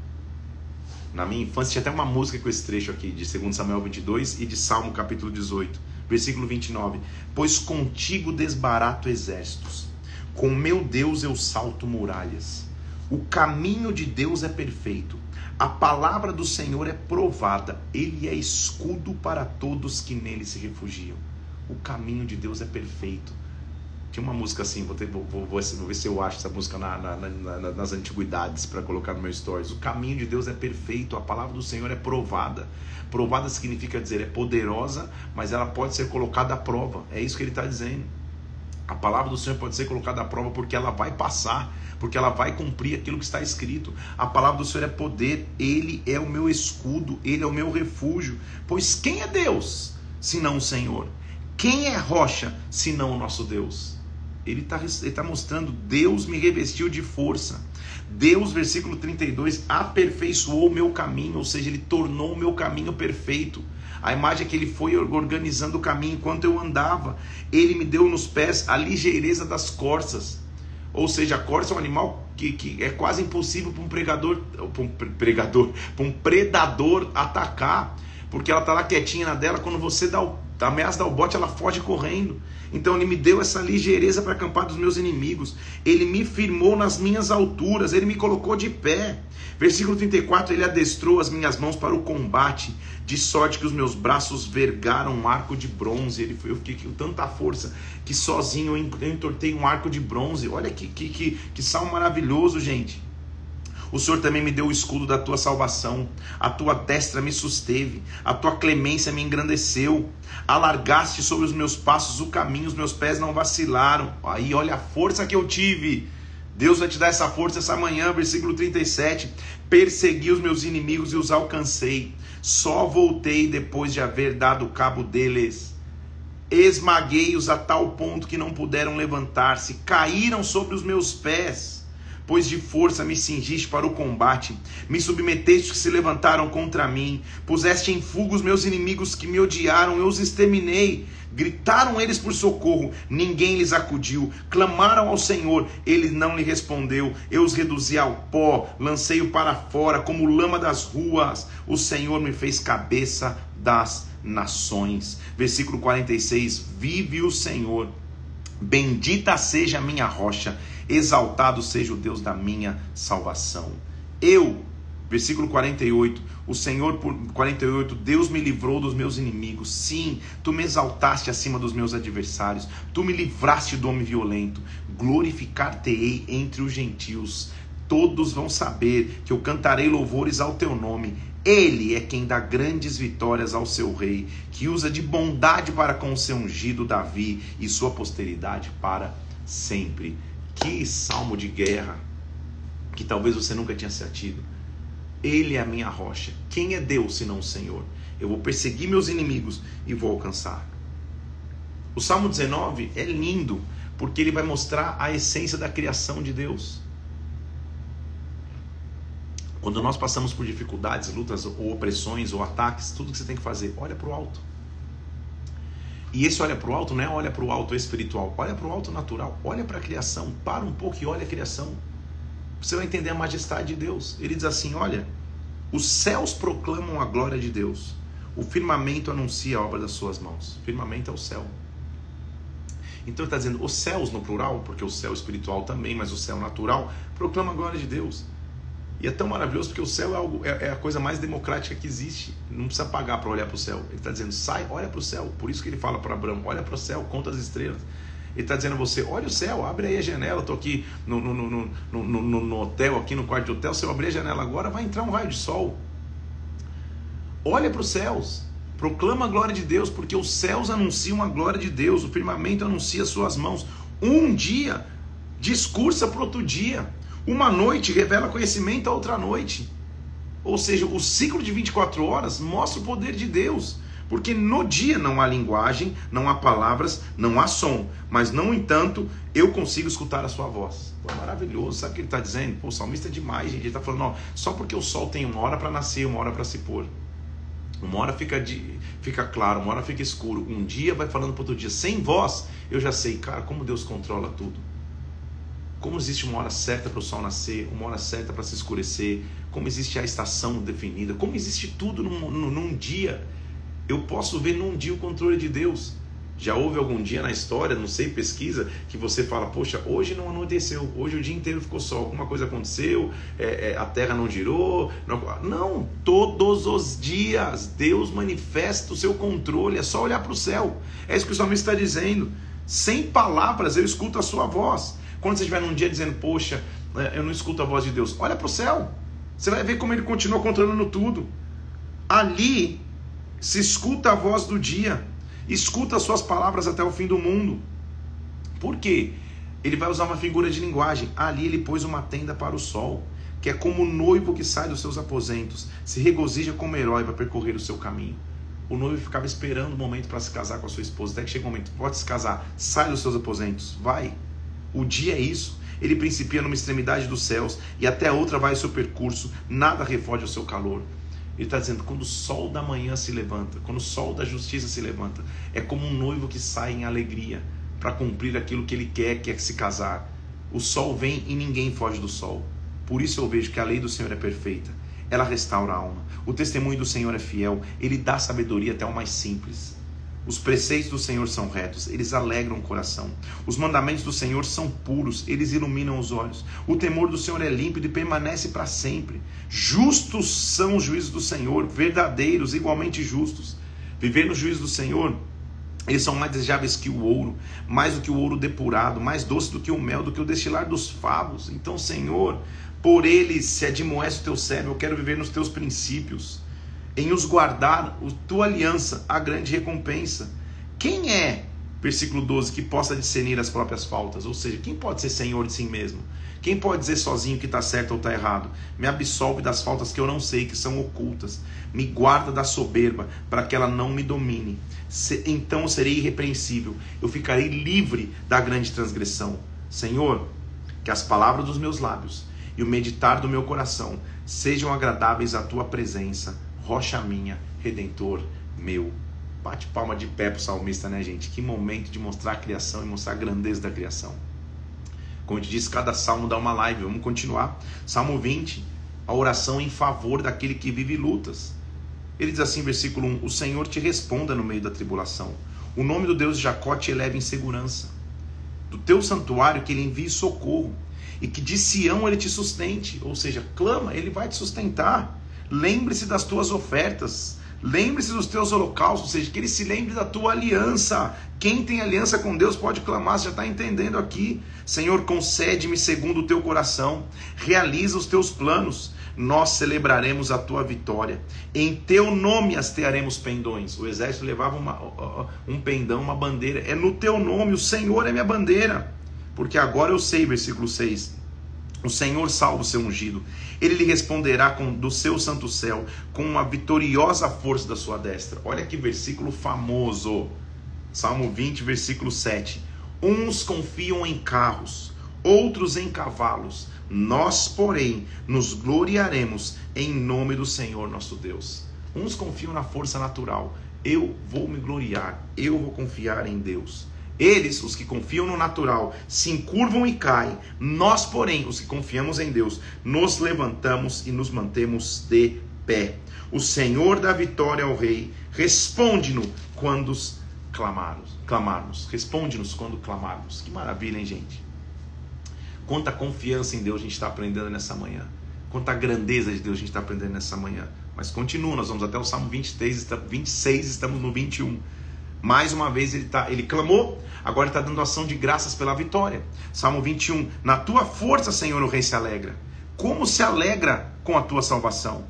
S1: Na minha infância tinha até uma música com esse trecho aqui, de 2 Samuel 22 e de Salmo capítulo 18, versículo 29. Pois contigo desbarato exércitos, com meu Deus eu salto muralhas. O caminho de Deus é perfeito. A palavra do Senhor é provada. Ele é escudo para todos que nele se refugiam. O caminho de Deus é perfeito. Tinha uma música assim, vou, ter, vou, vou, vou ver se eu acho essa música na, na, na, nas antiguidades para colocar no meu stories. O caminho de Deus é perfeito, a palavra do Senhor é provada. Provada significa dizer, é poderosa, mas ela pode ser colocada à prova. É isso que ele está dizendo. A palavra do Senhor pode ser colocada à prova porque ela vai passar, porque ela vai cumprir aquilo que está escrito. A palavra do Senhor é poder, ele é o meu escudo, ele é o meu refúgio. Pois quem é Deus, senão o Senhor? Quem é rocha, senão o nosso Deus? Ele está tá mostrando: Deus me revestiu de força. Deus, versículo 32, aperfeiçoou o meu caminho, ou seja, ele tornou o meu caminho perfeito. A imagem é que ele foi organizando o caminho enquanto eu andava. Ele me deu nos pés a ligeireza das corças. Ou seja, a corça é um animal que, que é quase impossível para um pregador, para um pregador, <laughs> para um predador atacar, porque ela está lá quietinha na dela. Quando você dá o ameaça dar o bote, ela foge correndo. Então ele me deu essa ligeireza para acampar dos meus inimigos. Ele me firmou nas minhas alturas, ele me colocou de pé. Versículo 34, ele adestrou as minhas mãos para o combate, de sorte que os meus braços vergaram um arco de bronze. Ele, eu fiquei com tanta força que sozinho eu entortei um arco de bronze. Olha que, que, que, que salmo maravilhoso, gente. O Senhor também me deu o escudo da tua salvação, a tua destra me susteve, a tua clemência me engrandeceu, alargaste sobre os meus passos o caminho, os meus pés não vacilaram. Aí, olha a força que eu tive. Deus vai te dar essa força essa manhã, versículo 37. Persegui os meus inimigos e os alcancei. Só voltei depois de haver dado cabo deles. Esmaguei-os a tal ponto que não puderam levantar-se, caíram sobre os meus pés pois de força me cingiste para o combate, me submeteste que se levantaram contra mim, puseste em fuga os meus inimigos que me odiaram, eu os exterminei. Gritaram eles por socorro, ninguém lhes acudiu. Clamaram ao Senhor, ele não lhe respondeu. Eu os reduzi ao pó, lancei-o para fora, como lama das ruas. O Senhor me fez cabeça das nações. Versículo 46: Vive o Senhor, bendita seja a minha rocha exaltado seja o Deus da minha salvação. Eu, versículo 48, o Senhor, por 48, Deus me livrou dos meus inimigos. Sim, tu me exaltaste acima dos meus adversários, tu me livraste do homem violento. Glorificar-te-ei entre os gentios. Todos vão saber que eu cantarei louvores ao teu nome. Ele é quem dá grandes vitórias ao seu rei, que usa de bondade para com o seu ungido Davi e sua posteridade para sempre. Que salmo de guerra que talvez você nunca tinha sentido. Ele é a minha rocha. Quem é Deus senão o Senhor? Eu vou perseguir meus inimigos e vou alcançar. O Salmo 19 é lindo porque ele vai mostrar a essência da criação de Deus. Quando nós passamos por dificuldades, lutas ou opressões ou ataques, tudo que você tem que fazer, olha para o alto. E esse olha para o alto não é olha para o alto espiritual, olha para o alto natural, olha para a criação, para um pouco e olha a criação. Você vai entender a majestade de Deus. Ele diz assim: olha, os céus proclamam a glória de Deus, o firmamento anuncia a obra das suas mãos. Firmamento é o céu. Então ele está dizendo os céus no plural, porque o céu espiritual também, mas o céu natural proclama a glória de Deus. E é tão maravilhoso porque o céu é, algo, é, é a coisa mais democrática que existe. Não precisa pagar para olhar para o céu. Ele está dizendo, sai, olha para o céu. Por isso que ele fala para Abraão, olha para o céu, conta as estrelas. Ele está dizendo a você, olha o céu, abre aí a janela. Estou aqui no, no, no, no, no hotel, aqui no quarto de hotel. Se eu abrir a janela agora, vai entrar um raio de sol. Olha para os céus. Proclama a glória de Deus, porque os céus anunciam a glória de Deus, o firmamento anuncia suas mãos. Um dia discursa para outro dia. Uma noite revela conhecimento a outra noite. Ou seja, o ciclo de 24 horas mostra o poder de Deus. Porque no dia não há linguagem, não há palavras, não há som. Mas, no entanto, eu consigo escutar a sua voz. Pô, é maravilhoso. Sabe o que ele está dizendo? Pô, o salmista é demais, gente. Ele está falando, ó, só porque o sol tem uma hora para nascer, uma hora para se pôr. Uma hora fica, de, fica claro, uma hora fica escuro. Um dia vai falando para outro dia. Sem voz, eu já sei, cara, como Deus controla tudo. Como existe uma hora certa para o sol nascer, uma hora certa para se escurecer, como existe a estação definida, como existe tudo num, num, num dia. Eu posso ver num dia o controle de Deus. Já houve algum dia na história, não sei, pesquisa, que você fala, poxa, hoje não anoiteceu, hoje o dia inteiro ficou sol, alguma coisa aconteceu, é, é, a terra não girou. Não, não, todos os dias Deus manifesta o seu controle, é só olhar para o céu. É isso que o salmista está dizendo. Sem palavras eu escuto a sua voz. Quando você estiver num dia dizendo, poxa, é, eu não escuto a voz de Deus, olha para o céu. Você vai ver como ele continua controlando tudo. Ali se escuta a voz do dia, escuta as suas palavras até o fim do mundo. Por quê? Ele vai usar uma figura de linguagem. Ali ele pôs uma tenda para o sol, que é como o noivo que sai dos seus aposentos, se regozija como herói para percorrer o seu caminho. O noivo ficava esperando o momento para se casar com a sua esposa, até que chega o momento, pode se casar, sai dos seus aposentos, vai, o dia é isso. Ele principia numa extremidade dos céus e até outra vai o seu percurso, nada refoge o seu calor. Ele está dizendo: quando o sol da manhã se levanta, quando o sol da justiça se levanta, é como um noivo que sai em alegria para cumprir aquilo que ele quer, que é se casar. O sol vem e ninguém foge do sol. Por isso eu vejo que a lei do Senhor é perfeita. Ela restaura a alma. O testemunho do Senhor é fiel. Ele dá sabedoria até o mais simples. Os preceitos do Senhor são retos, eles alegram o coração. Os mandamentos do Senhor são puros, eles iluminam os olhos. O temor do Senhor é límpido e permanece para sempre. Justos são os juízos do Senhor, verdadeiros, igualmente justos. Viver no juízo do Senhor, eles são mais desejáveis que o ouro, mais do que o ouro depurado, mais doce do que o mel, do que o destilar dos favos. Então, Senhor, por eles se admoeste o teu servo, eu quero viver nos teus princípios em os guardar, a tua aliança, a grande recompensa. Quem é, versículo 12, que possa discernir as próprias faltas? Ou seja, quem pode ser senhor de si mesmo? Quem pode dizer sozinho que está certo ou está errado? Me absolve das faltas que eu não sei, que são ocultas. Me guarda da soberba, para que ela não me domine. Se, então eu serei irrepreensível. Eu ficarei livre da grande transgressão. Senhor, que as palavras dos meus lábios e o meditar do meu coração sejam agradáveis à tua presença rocha minha, redentor meu. Bate palma de pé pro salmista, né, gente? Que momento de mostrar a criação e mostrar a grandeza da criação. Como te disse, cada salmo dá uma live. Vamos continuar. Salmo 20, a oração em favor daquele que vive lutas. Ele diz assim, versículo 1: O Senhor te responda no meio da tribulação. O nome do Deus de Jacó te eleva em segurança. Do teu santuário que ele envie socorro. E que de Sião ele te sustente. Ou seja, clama, ele vai te sustentar. Lembre-se das tuas ofertas. Lembre-se dos teus holocaustos, ou seja, que ele se lembre da tua aliança. Quem tem aliança com Deus pode clamar, você já está entendendo aqui. Senhor, concede-me segundo o teu coração, realiza os teus planos, nós celebraremos a tua vitória. Em teu nome hastearemos pendões. O exército levava uma, um pendão, uma bandeira. É no teu nome, o Senhor é minha bandeira. Porque agora eu sei, versículo 6 o Senhor salva o seu ungido. Ele lhe responderá com, do seu santo céu com uma vitoriosa força da sua destra. Olha que versículo famoso. Salmo 20, versículo 7. Uns confiam em carros, outros em cavalos. Nós, porém, nos gloriaremos em nome do Senhor nosso Deus. Uns confiam na força natural. Eu vou me gloriar, eu vou confiar em Deus. Eles, os que confiam no natural, se encurvam e caem. Nós, porém, os que confiamos em Deus, nos levantamos e nos mantemos de pé. O Senhor da vitória ao Rei, responde-nos quando clamarmos. clamarmos. Responde-nos quando clamarmos. Que maravilha, hein, gente? Quanta confiança em Deus a gente está aprendendo nessa manhã. Quanta grandeza de Deus a gente está aprendendo nessa manhã. Mas continua, nós vamos até o Salmo 23, 26, estamos no 21. Mais uma vez ele, tá, ele clamou, agora está dando ação de graças pela vitória. Salmo 21. Na tua força, Senhor, o rei se alegra. Como se alegra com a tua salvação?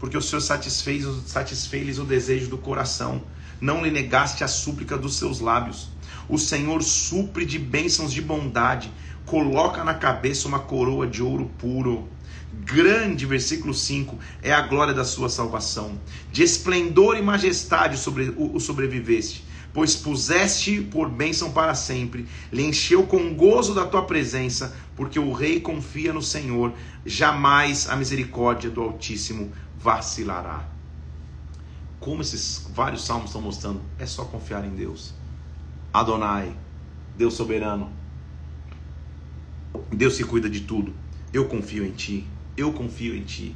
S1: Porque o Senhor satisfez, satisfez o desejo do coração. Não lhe negaste a súplica dos seus lábios. O Senhor supre de bênçãos de bondade, coloca na cabeça uma coroa de ouro puro. Grande, versículo 5, é a glória da sua salvação. De esplendor e majestade sobre, o, o sobreviveste pois puseste por bênção para sempre, lhe encheu com gozo da tua presença, porque o rei confia no Senhor, jamais a misericórdia do Altíssimo vacilará. Como esses vários salmos estão mostrando, é só confiar em Deus. Adonai, Deus soberano, Deus que cuida de tudo. Eu confio em ti, eu confio em ti.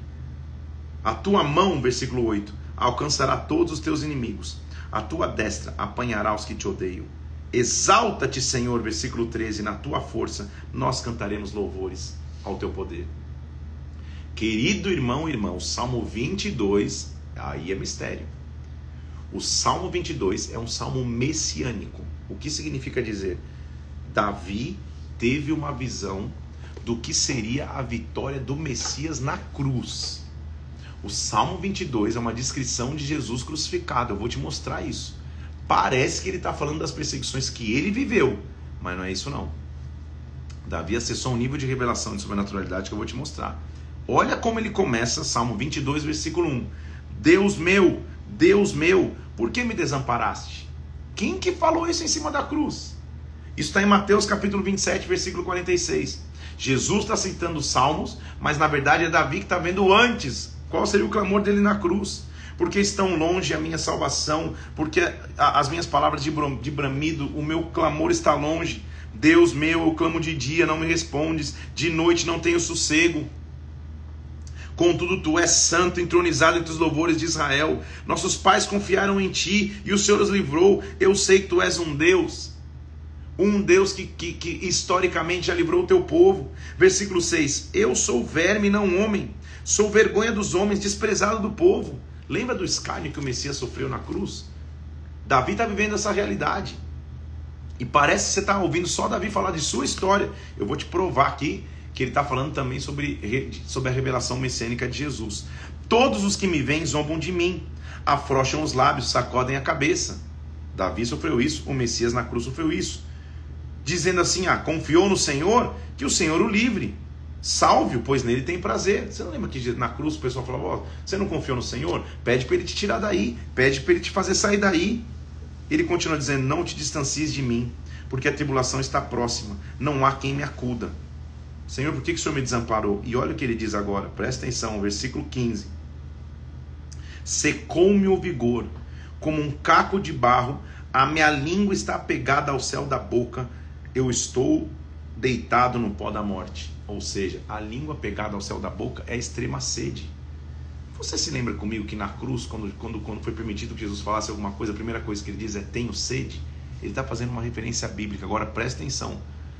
S1: A tua mão, versículo 8, alcançará todos os teus inimigos a tua destra apanhará os que te odeiam. Exalta-te, Senhor, versículo 13, na tua força nós cantaremos louvores ao teu poder. Querido irmão e irmão, Salmo 22, aí é mistério. O Salmo 22 é um salmo messiânico. O que significa dizer? Davi teve uma visão do que seria a vitória do Messias na cruz. O Salmo 22 é uma descrição de Jesus crucificado. Eu vou te mostrar isso. Parece que ele está falando das perseguições que ele viveu, mas não é isso não. Davi acessou um nível de revelação de sobrenaturalidade que eu vou te mostrar. Olha como ele começa, Salmo 22, versículo 1. Deus meu, Deus meu, por que me desamparaste? Quem que falou isso em cima da cruz? Isso está em Mateus capítulo 27, versículo 46. Jesus está citando os salmos, mas na verdade é Davi que está vendo antes qual seria o clamor dele na cruz? Porque estão longe a minha salvação, porque as minhas palavras de bramido, o meu clamor está longe. Deus meu, eu clamo de dia, não me respondes, de noite não tenho sossego. Contudo, tu és santo, entronizado entre os louvores de Israel. Nossos pais confiaram em ti e o Senhor os livrou. Eu sei que tu és um Deus. Um Deus que, que, que historicamente já livrou o teu povo. Versículo 6: Eu sou verme, não homem. Sou vergonha dos homens, desprezado do povo. Lembra do escárnio que o Messias sofreu na cruz? Davi está vivendo essa realidade. E parece que você está ouvindo só Davi falar de sua história. Eu vou te provar aqui que ele está falando também sobre, sobre a revelação messiânica de Jesus. Todos os que me veem zombam de mim, afrouxam os lábios, sacodem a cabeça. Davi sofreu isso, o Messias na cruz sofreu isso. Dizendo assim: ah, confiou no Senhor, que o Senhor o livre. Salve-o, pois nele tem prazer. Você não lembra que na cruz o pessoal falava: oh, você não confiou no Senhor? Pede para ele te tirar daí, pede para ele te fazer sair daí. Ele continua dizendo: Não te distancies de mim, porque a tribulação está próxima, não há quem me acuda. Senhor, por que, que o Senhor me desamparou? E olha o que ele diz agora, presta atenção, versículo 15: Secou-me o vigor, como um caco de barro, a minha língua está pegada ao céu da boca, eu estou deitado no pó da morte. Ou seja, a língua pegada ao céu da boca é extrema sede. Você se lembra comigo que na cruz, quando, quando, quando foi permitido que Jesus falasse alguma coisa, a primeira coisa que ele diz é: Tenho sede? Ele está fazendo uma referência bíblica. Agora presta atenção.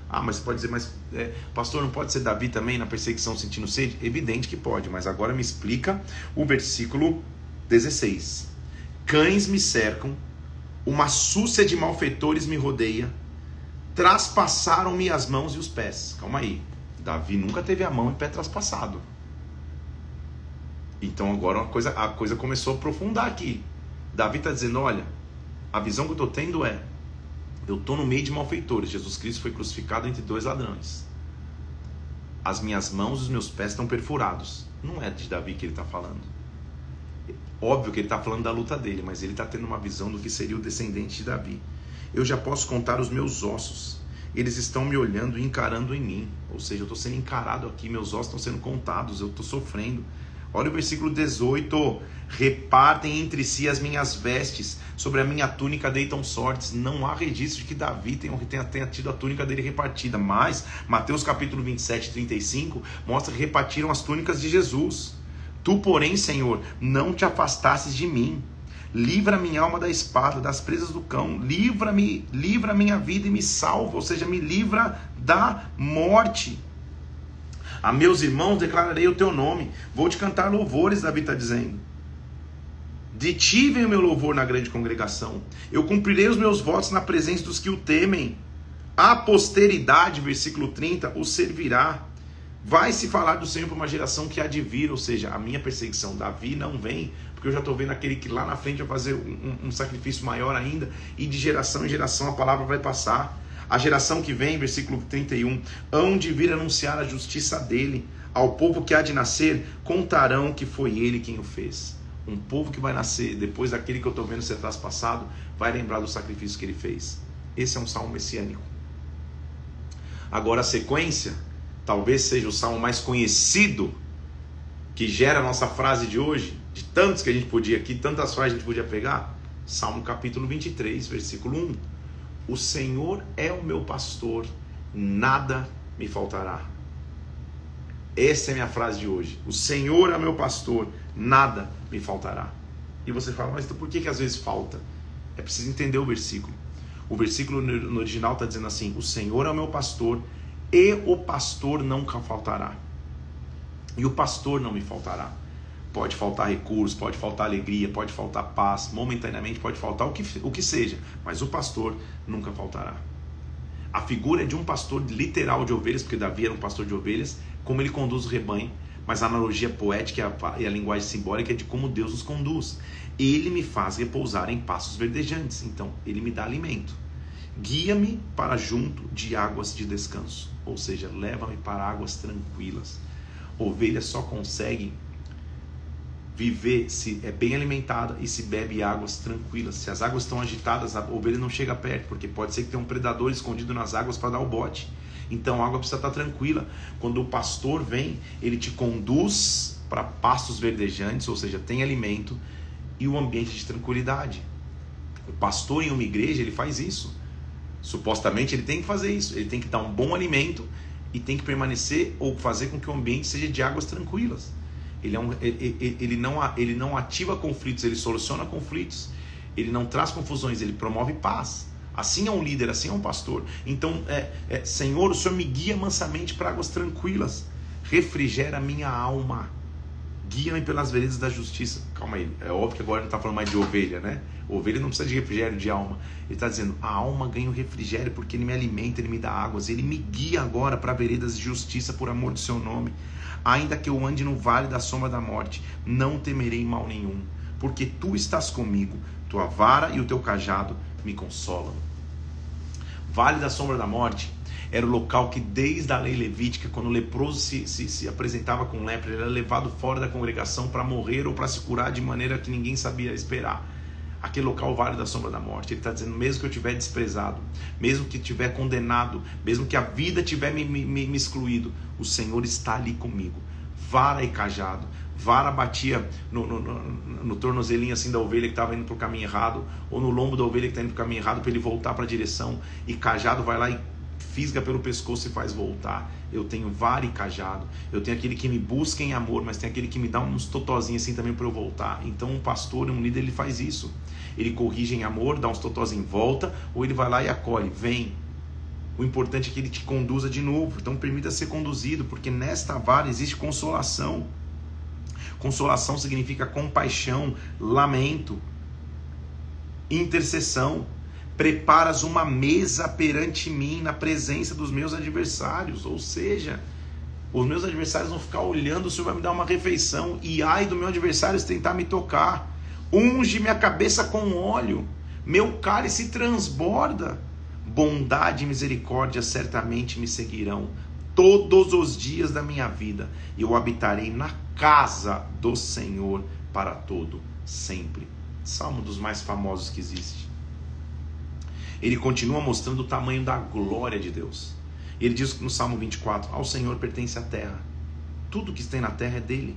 S1: Ah, mas pode dizer, mas é, pastor, não pode ser Davi também na perseguição sentindo sede? Evidente que pode, mas agora me explica o versículo 16: Cães me cercam, uma súcia de malfeitores me rodeia, traspassaram-me as mãos e os pés. Calma aí, Davi nunca teve a mão e pé traspassado. Então agora a coisa, a coisa começou a aprofundar aqui. Davi está dizendo: olha, a visão que eu estou tendo é eu estou no meio de malfeitores. Jesus Cristo foi crucificado entre dois ladrões. As minhas mãos e os meus pés estão perfurados. Não é de Davi que ele está falando. Óbvio que ele está falando da luta dele, mas ele está tendo uma visão do que seria o descendente de Davi. Eu já posso contar os meus ossos. Eles estão me olhando e encarando em mim. Ou seja, eu estou sendo encarado aqui, meus ossos estão sendo contados, eu estou sofrendo. Olha o versículo 18: Repartem entre si as minhas vestes, sobre a minha túnica deitam sortes. Não há registro de que Davi tenha, tenha, tenha tido a túnica dele repartida, mas Mateus capítulo 27, 35 mostra que repartiram as túnicas de Jesus. Tu, porém, Senhor, não te afastastes de mim. Livra minha alma da espada, das presas do cão. Livra-me, livra minha vida e me salva, ou seja, me livra da morte. A meus irmãos declararei o teu nome. Vou te cantar louvores, Davi está dizendo. De ti vem o meu louvor na grande congregação. Eu cumprirei os meus votos na presença dos que o temem. A posteridade, versículo 30, o servirá. Vai se falar do Senhor para uma geração que há de vir, ou seja, a minha perseguição. Davi não vem, porque eu já estou vendo aquele que lá na frente vai fazer um, um, um sacrifício maior ainda, e de geração em geração a palavra vai passar. A geração que vem, versículo 31, hão de vir anunciar a justiça dele. Ao povo que há de nascer, contarão que foi ele quem o fez. Um povo que vai nascer depois daquele que eu estou vendo ser traspassado, vai lembrar do sacrifício que ele fez. Esse é um salmo messiânico. Agora a sequência, talvez seja o salmo mais conhecido que gera a nossa frase de hoje, de tantos que a gente podia aqui, tantas frases a gente podia pegar. Salmo capítulo 23, versículo 1. O Senhor é o meu pastor, nada me faltará. Essa é a minha frase de hoje. O Senhor é meu pastor, nada me faltará. E você fala, mas então por que, que às vezes falta? É preciso entender o versículo. O versículo no original está dizendo assim: O Senhor é o meu pastor, e o pastor nunca faltará. E o pastor não me faltará. Pode faltar recursos, pode faltar alegria, pode faltar paz, momentaneamente pode faltar o que, o que seja, mas o pastor nunca faltará. A figura é de um pastor literal de ovelhas, porque Davi era um pastor de ovelhas, como ele conduz o rebanho, mas a analogia poética e a, e a linguagem simbólica é de como Deus os conduz. Ele me faz repousar em passos verdejantes, então ele me dá alimento. Guia-me para junto de águas de descanso, ou seja, leva-me para águas tranquilas. Ovelhas só conseguem viver se é bem alimentada e se bebe águas tranquilas. Se as águas estão agitadas, a ovelha não chega perto, porque pode ser que tenha um predador escondido nas águas para dar o bote. Então a água precisa estar tranquila. Quando o pastor vem, ele te conduz para pastos verdejantes, ou seja, tem alimento e o ambiente de tranquilidade. O pastor em uma igreja, ele faz isso. Supostamente ele tem que fazer isso, ele tem que dar um bom alimento e tem que permanecer ou fazer com que o ambiente seja de águas tranquilas. Ele, é um, ele, não, ele não ativa conflitos, ele soluciona conflitos. Ele não traz confusões, ele promove paz. Assim é um líder, assim é um pastor. Então, é, é Senhor, o Senhor me guia mansamente para águas tranquilas, refrigera minha alma, guia-me pelas veredas da justiça. Calma aí, é óbvio que agora não está falando mais de ovelha, né? Ovelha não precisa de refrigério de alma. Ele está dizendo: a alma ganha o refrigério porque ele me alimenta, ele me dá águas, ele me guia agora para veredas de justiça por amor do seu nome. Ainda que eu ande no vale da sombra da morte, não temerei mal nenhum, porque tu estás comigo, tua vara e o teu cajado me consolam. Vale da sombra da morte era o local que, desde a lei levítica, quando o leproso se, se, se apresentava com lepra, ele era levado fora da congregação para morrer ou para se curar de maneira que ninguém sabia esperar. Aquele local, vale da sombra da morte. Ele está dizendo: mesmo que eu tiver desprezado, mesmo que tiver condenado, mesmo que a vida tiver me, me, me excluído, o Senhor está ali comigo. Vara e cajado vara batia no, no, no, no tornozelinho assim da ovelha que estava indo para o caminho errado, ou no lombo da ovelha que está indo para o caminho errado para ele voltar para a direção, e cajado vai lá e fisga pelo pescoço e faz voltar. Eu tenho vara e cajado. Eu tenho aquele que me busca em amor, mas tem aquele que me dá uns totozinhos assim também para eu voltar. Então um pastor, um líder, ele faz isso. Ele corrige em amor, dá uns totozinhos em volta, ou ele vai lá e acolhe, vem. O importante é que ele te conduza de novo. Então permita ser conduzido, porque nesta vara existe consolação. Consolação significa compaixão, lamento, intercessão. Preparas uma mesa perante mim na presença dos meus adversários, ou seja, os meus adversários vão ficar olhando, o Senhor vai me dar uma refeição, e ai do meu adversário se tentar me tocar. Unge minha cabeça com óleo, meu cálice transborda. Bondade e misericórdia certamente me seguirão todos os dias da minha vida, e eu habitarei na casa do Senhor para todo sempre. Salmo dos mais famosos que existe. Ele continua mostrando o tamanho da glória de Deus. Ele diz no Salmo 24: Ao Senhor pertence a terra, tudo que tem na terra é dele.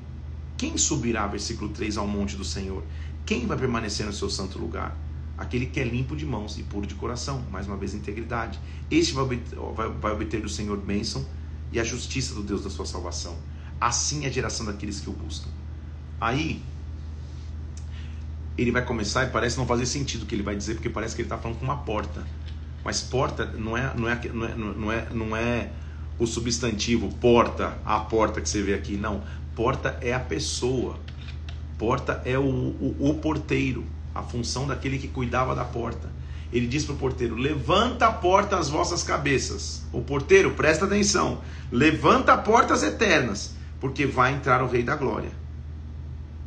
S1: Quem subirá, versículo 3, ao monte do Senhor? Quem vai permanecer no seu santo lugar? Aquele que é limpo de mãos e puro de coração, mais uma vez integridade. Este vai obter, vai, vai obter do Senhor bênção e a justiça do Deus da sua salvação. Assim é a geração daqueles que o buscam. Aí ele vai começar e parece não fazer sentido o que ele vai dizer, porque parece que ele está falando com uma porta. Mas porta não é, não é, não é, não é, não é o substantivo porta, a porta que você vê aqui. Não. Porta é a pessoa. Porta é o, o, o porteiro, a função daquele que cuidava da porta ele diz para o porteiro: Levanta a porta as vossas cabeças. O porteiro, presta atenção: Levanta a portas eternas, porque vai entrar o Rei da Glória.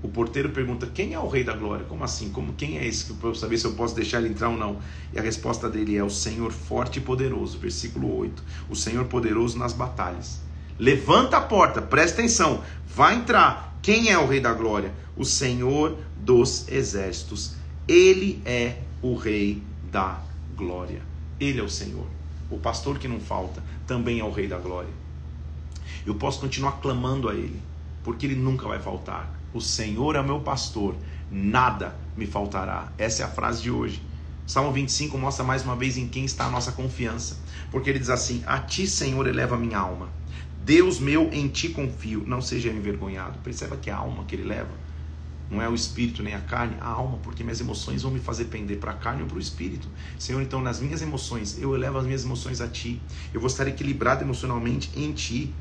S1: O porteiro pergunta: Quem é o Rei da Glória? Como assim? Como quem é esse? Para eu saber se eu posso deixar ele entrar ou não. E a resposta dele é: O Senhor forte e poderoso. Versículo 8: O Senhor poderoso nas batalhas. Levanta a porta, presta atenção, vai entrar. Quem é o Rei da Glória? O Senhor dos Exércitos. Ele é o Rei da glória. Ele é o Senhor. O pastor que não falta também é o Rei da glória. Eu posso continuar clamando a Ele, porque Ele nunca vai faltar. O Senhor é meu pastor, nada me faltará. Essa é a frase de hoje. Salmo 25 mostra mais uma vez em quem está a nossa confiança, porque ele diz assim: A ti, Senhor, eleva minha alma. Deus meu, em ti confio, não seja envergonhado. Perceba que a alma que ele leva não é o espírito nem a carne, a alma, porque minhas emoções vão me fazer pender para a carne ou para o espírito. Senhor, então nas minhas emoções, eu elevo as minhas emoções a Ti. Eu vou estar equilibrado emocionalmente em Ti.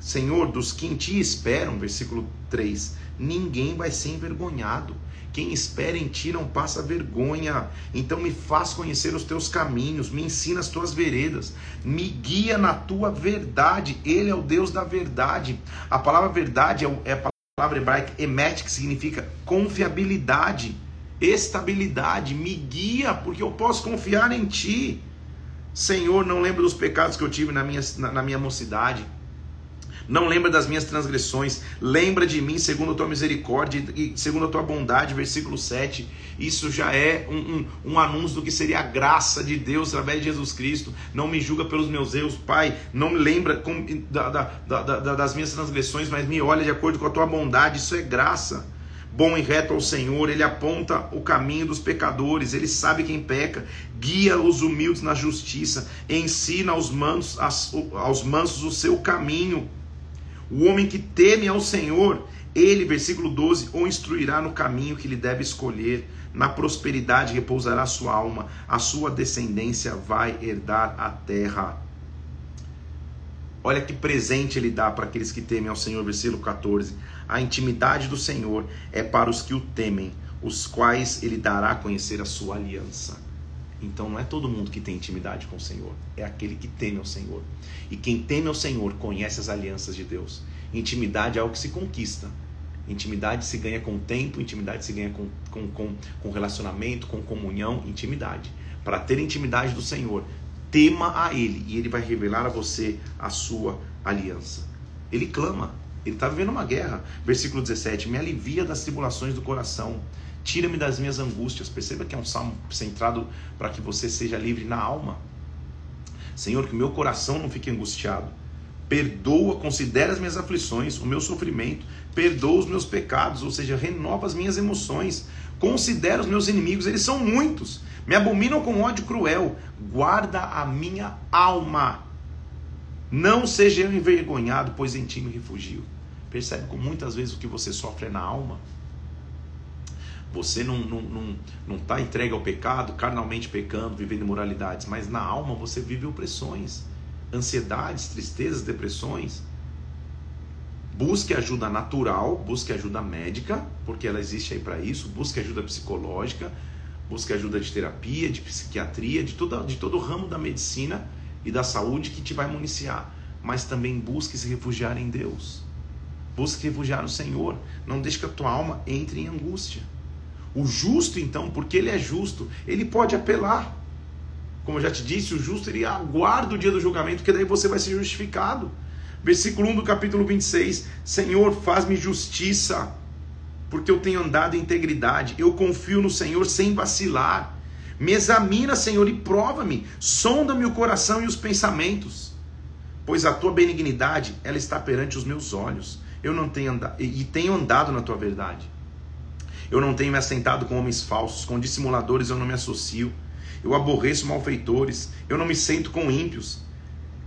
S1: Senhor, dos que em Ti esperam, versículo 3, ninguém vai ser envergonhado. Quem espera em Ti não passa vergonha. Então me faz conhecer os Teus caminhos, me ensina as Tuas veredas, me guia na Tua verdade. Ele é o Deus da verdade. A palavra verdade é a palavra palavra hebraica emet, que significa confiabilidade, estabilidade, me guia, porque eu posso confiar em Ti. Senhor, não lembro dos pecados que eu tive na minha, na, na minha mocidade não lembra das minhas transgressões, lembra de mim segundo a tua misericórdia e segundo a tua bondade, versículo 7. Isso já é um, um, um, anúncio do que seria a graça de Deus através de Jesus Cristo. Não me julga pelos meus erros, Pai. Não me lembra com, da, da, da, das minhas transgressões, mas me olha de acordo com a tua bondade. Isso é graça bom e reto ao Senhor, ele aponta o caminho dos pecadores, ele sabe quem peca, guia os humildes na justiça, ensina aos mansos, aos mansos o seu caminho. O homem que teme ao Senhor, Ele, versículo 12, o instruirá no caminho que lhe deve escolher, na prosperidade repousará sua alma, a sua descendência vai herdar a terra. Olha que presente ele dá para aqueles que temem ao Senhor, versículo 14. A intimidade do Senhor é para os que o temem, os quais ele dará a conhecer a sua aliança. Então não é todo mundo que tem intimidade com o Senhor, é aquele que teme ao Senhor. E quem teme ao Senhor conhece as alianças de Deus. Intimidade é algo que se conquista. Intimidade se ganha com tempo, intimidade se ganha com, com, com, com relacionamento, com comunhão, intimidade. Para ter intimidade do Senhor, tema a Ele e Ele vai revelar a você a sua aliança. Ele clama, ele está vivendo uma guerra. Versículo 17: Me alivia das tribulações do coração Tira-me das minhas angústias. Perceba que é um salmo centrado para que você seja livre na alma. Senhor, que meu coração não fique angustiado. Perdoa, considera as minhas aflições, o meu sofrimento, perdoa os meus pecados, ou seja, renova as minhas emoções. Considera os meus inimigos, eles são muitos. Me abominam com ódio cruel. Guarda a minha alma. Não seja eu envergonhado, pois em ti me refugio. Percebe como muitas vezes o que você sofre é na alma? Você não não, não, não tá entregue ao pecado, carnalmente pecando, vivendo imoralidades, mas na alma você vive opressões, ansiedades, tristezas, depressões. Busque ajuda natural, busque ajuda médica, porque ela existe aí para isso. Busque ajuda psicológica, busque ajuda de terapia, de psiquiatria, de todo, de todo o ramo da medicina e da saúde que te vai municiar. Mas também busque se refugiar em Deus. Busque refugiar no Senhor. Não deixe que a tua alma entre em angústia. O justo, então, porque ele é justo, ele pode apelar. Como eu já te disse, o justo ele aguarda o dia do julgamento, porque daí você vai ser justificado. Versículo 1 do capítulo 26: Senhor, faz-me justiça, porque eu tenho andado em integridade. Eu confio no Senhor sem vacilar. Me examina, Senhor, e prova-me. Sonda-me o coração e os pensamentos. Pois a tua benignidade, ela está perante os meus olhos. Eu não tenho andado, e tenho andado na tua verdade. Eu não tenho me assentado com homens falsos, com dissimuladores eu não me associo. Eu aborreço malfeitores, eu não me sento com ímpios.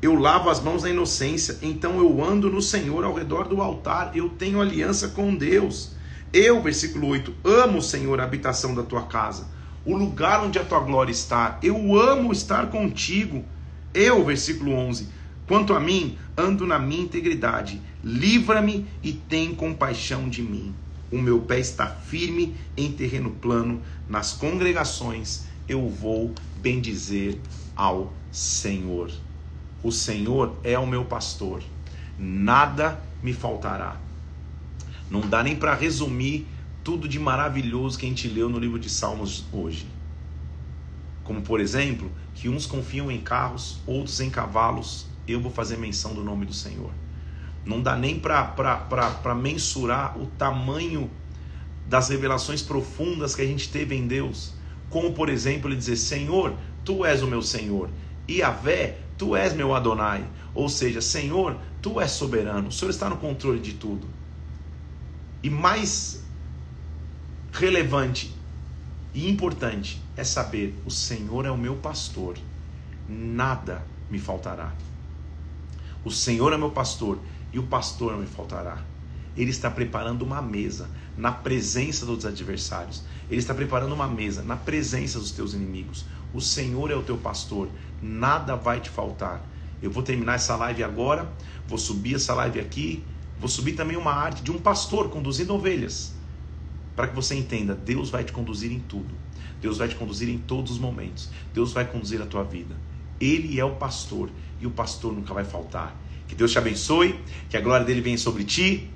S1: Eu lavo as mãos na inocência, então eu ando no Senhor ao redor do altar, eu tenho aliança com Deus. Eu, versículo 8, amo, Senhor, a habitação da tua casa, o lugar onde a tua glória está. Eu amo estar contigo. Eu, versículo 11, quanto a mim, ando na minha integridade. Livra-me e tem compaixão de mim o meu pé está firme em terreno plano, nas congregações eu vou bendizer ao Senhor. O Senhor é o meu pastor, nada me faltará. Não dá nem para resumir tudo de maravilhoso que a gente leu no livro de Salmos hoje. Como, por exemplo, que uns confiam em carros, outros em cavalos, eu vou fazer menção do nome do Senhor. Não dá nem para mensurar o tamanho das revelações profundas que a gente teve em Deus. Como, por exemplo, ele dizer: Senhor, tu és o meu Senhor. E Avé, tu és meu Adonai. Ou seja, Senhor, tu és soberano. O Senhor está no controle de tudo. E mais relevante e importante é saber: o Senhor é o meu pastor. Nada me faltará. O Senhor é meu pastor e o pastor não me faltará. Ele está preparando uma mesa na presença dos adversários. Ele está preparando uma mesa na presença dos teus inimigos. O Senhor é o teu pastor, nada vai te faltar. Eu vou terminar essa live agora, vou subir essa live aqui, vou subir também uma arte de um pastor conduzindo ovelhas. Para que você entenda, Deus vai te conduzir em tudo. Deus vai te conduzir em todos os momentos. Deus vai conduzir a tua vida. Ele é o pastor e o pastor nunca vai faltar. Que Deus te abençoe, que a glória dele venha sobre ti.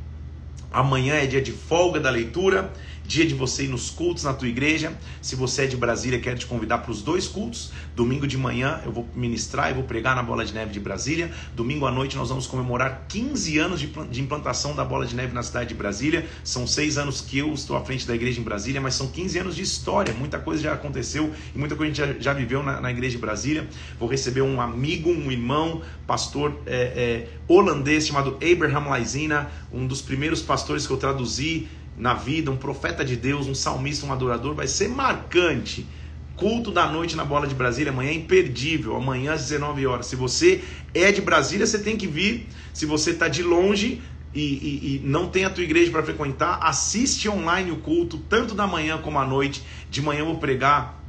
S1: Amanhã é dia de folga da leitura dia de você ir nos cultos na tua igreja. Se você é de Brasília, quero te convidar para os dois cultos. Domingo de manhã eu vou ministrar e vou pregar na Bola de Neve de Brasília. Domingo à noite nós vamos comemorar 15 anos de implantação da Bola de Neve na cidade de Brasília. São seis anos que eu estou à frente da igreja em Brasília, mas são 15 anos de história. Muita coisa já aconteceu e muita coisa a gente já, viveu na, na, igreja de Brasília. Vou receber um amigo, um irmão, pastor é, é, holandês chamado Abraham Laizina, um dos primeiros pastores que eu traduzi na vida, um profeta de Deus, um salmista, um adorador, vai ser marcante. Culto da noite na Bola de Brasília, amanhã é imperdível, amanhã às 19 horas. Se você é de Brasília, você tem que vir. Se você está de longe, e, e, e não tem a tua igreja para frequentar, assiste online o culto, tanto da manhã como à noite. De manhã eu vou pregar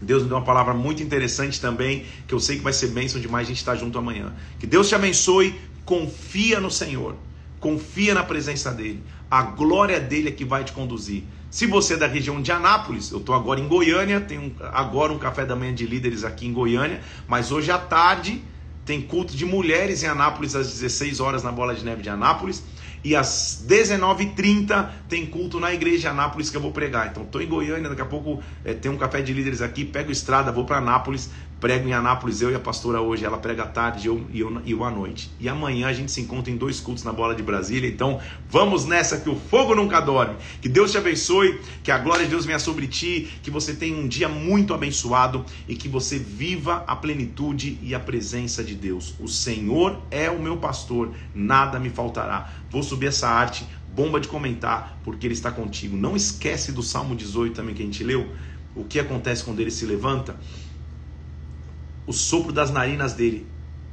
S1: Deus me deu uma palavra muito interessante também, que eu sei que vai ser bênção demais a gente estar junto amanhã. Que Deus te abençoe, confia no Senhor, confia na presença dEle. A glória dEle é que vai te conduzir. Se você é da região de Anápolis, eu estou agora em Goiânia, tenho agora um café da manhã de líderes aqui em Goiânia, mas hoje à tarde tem culto de mulheres em Anápolis às 16 horas na Bola de Neve de Anápolis. E às 19h30 tem culto na igreja de Anápolis que eu vou pregar. Então estou em Goiânia, daqui a pouco é, tem um café de líderes aqui, pego estrada, vou para Anápolis, prego em Anápolis, eu e a pastora hoje, ela prega à tarde eu, e eu, eu à noite. E amanhã a gente se encontra em dois cultos na Bola de Brasília. Então vamos nessa que o fogo nunca dorme. Que Deus te abençoe, que a glória de Deus venha sobre ti, que você tenha um dia muito abençoado e que você viva a plenitude e a presença de Deus. O Senhor é o meu pastor, nada me faltará. Vou subir essa arte, bomba de comentar, porque ele está contigo. Não esquece do Salmo 18 também que a gente leu. O que acontece quando ele se levanta? O sopro das narinas dele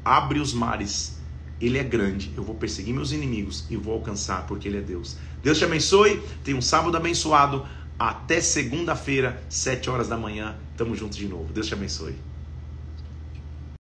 S1: abre os mares. Ele é grande. Eu vou perseguir meus inimigos e vou alcançar, porque ele é Deus. Deus te abençoe. Tenha um sábado abençoado. Até segunda-feira, sete horas da manhã. Tamo juntos de novo. Deus te abençoe.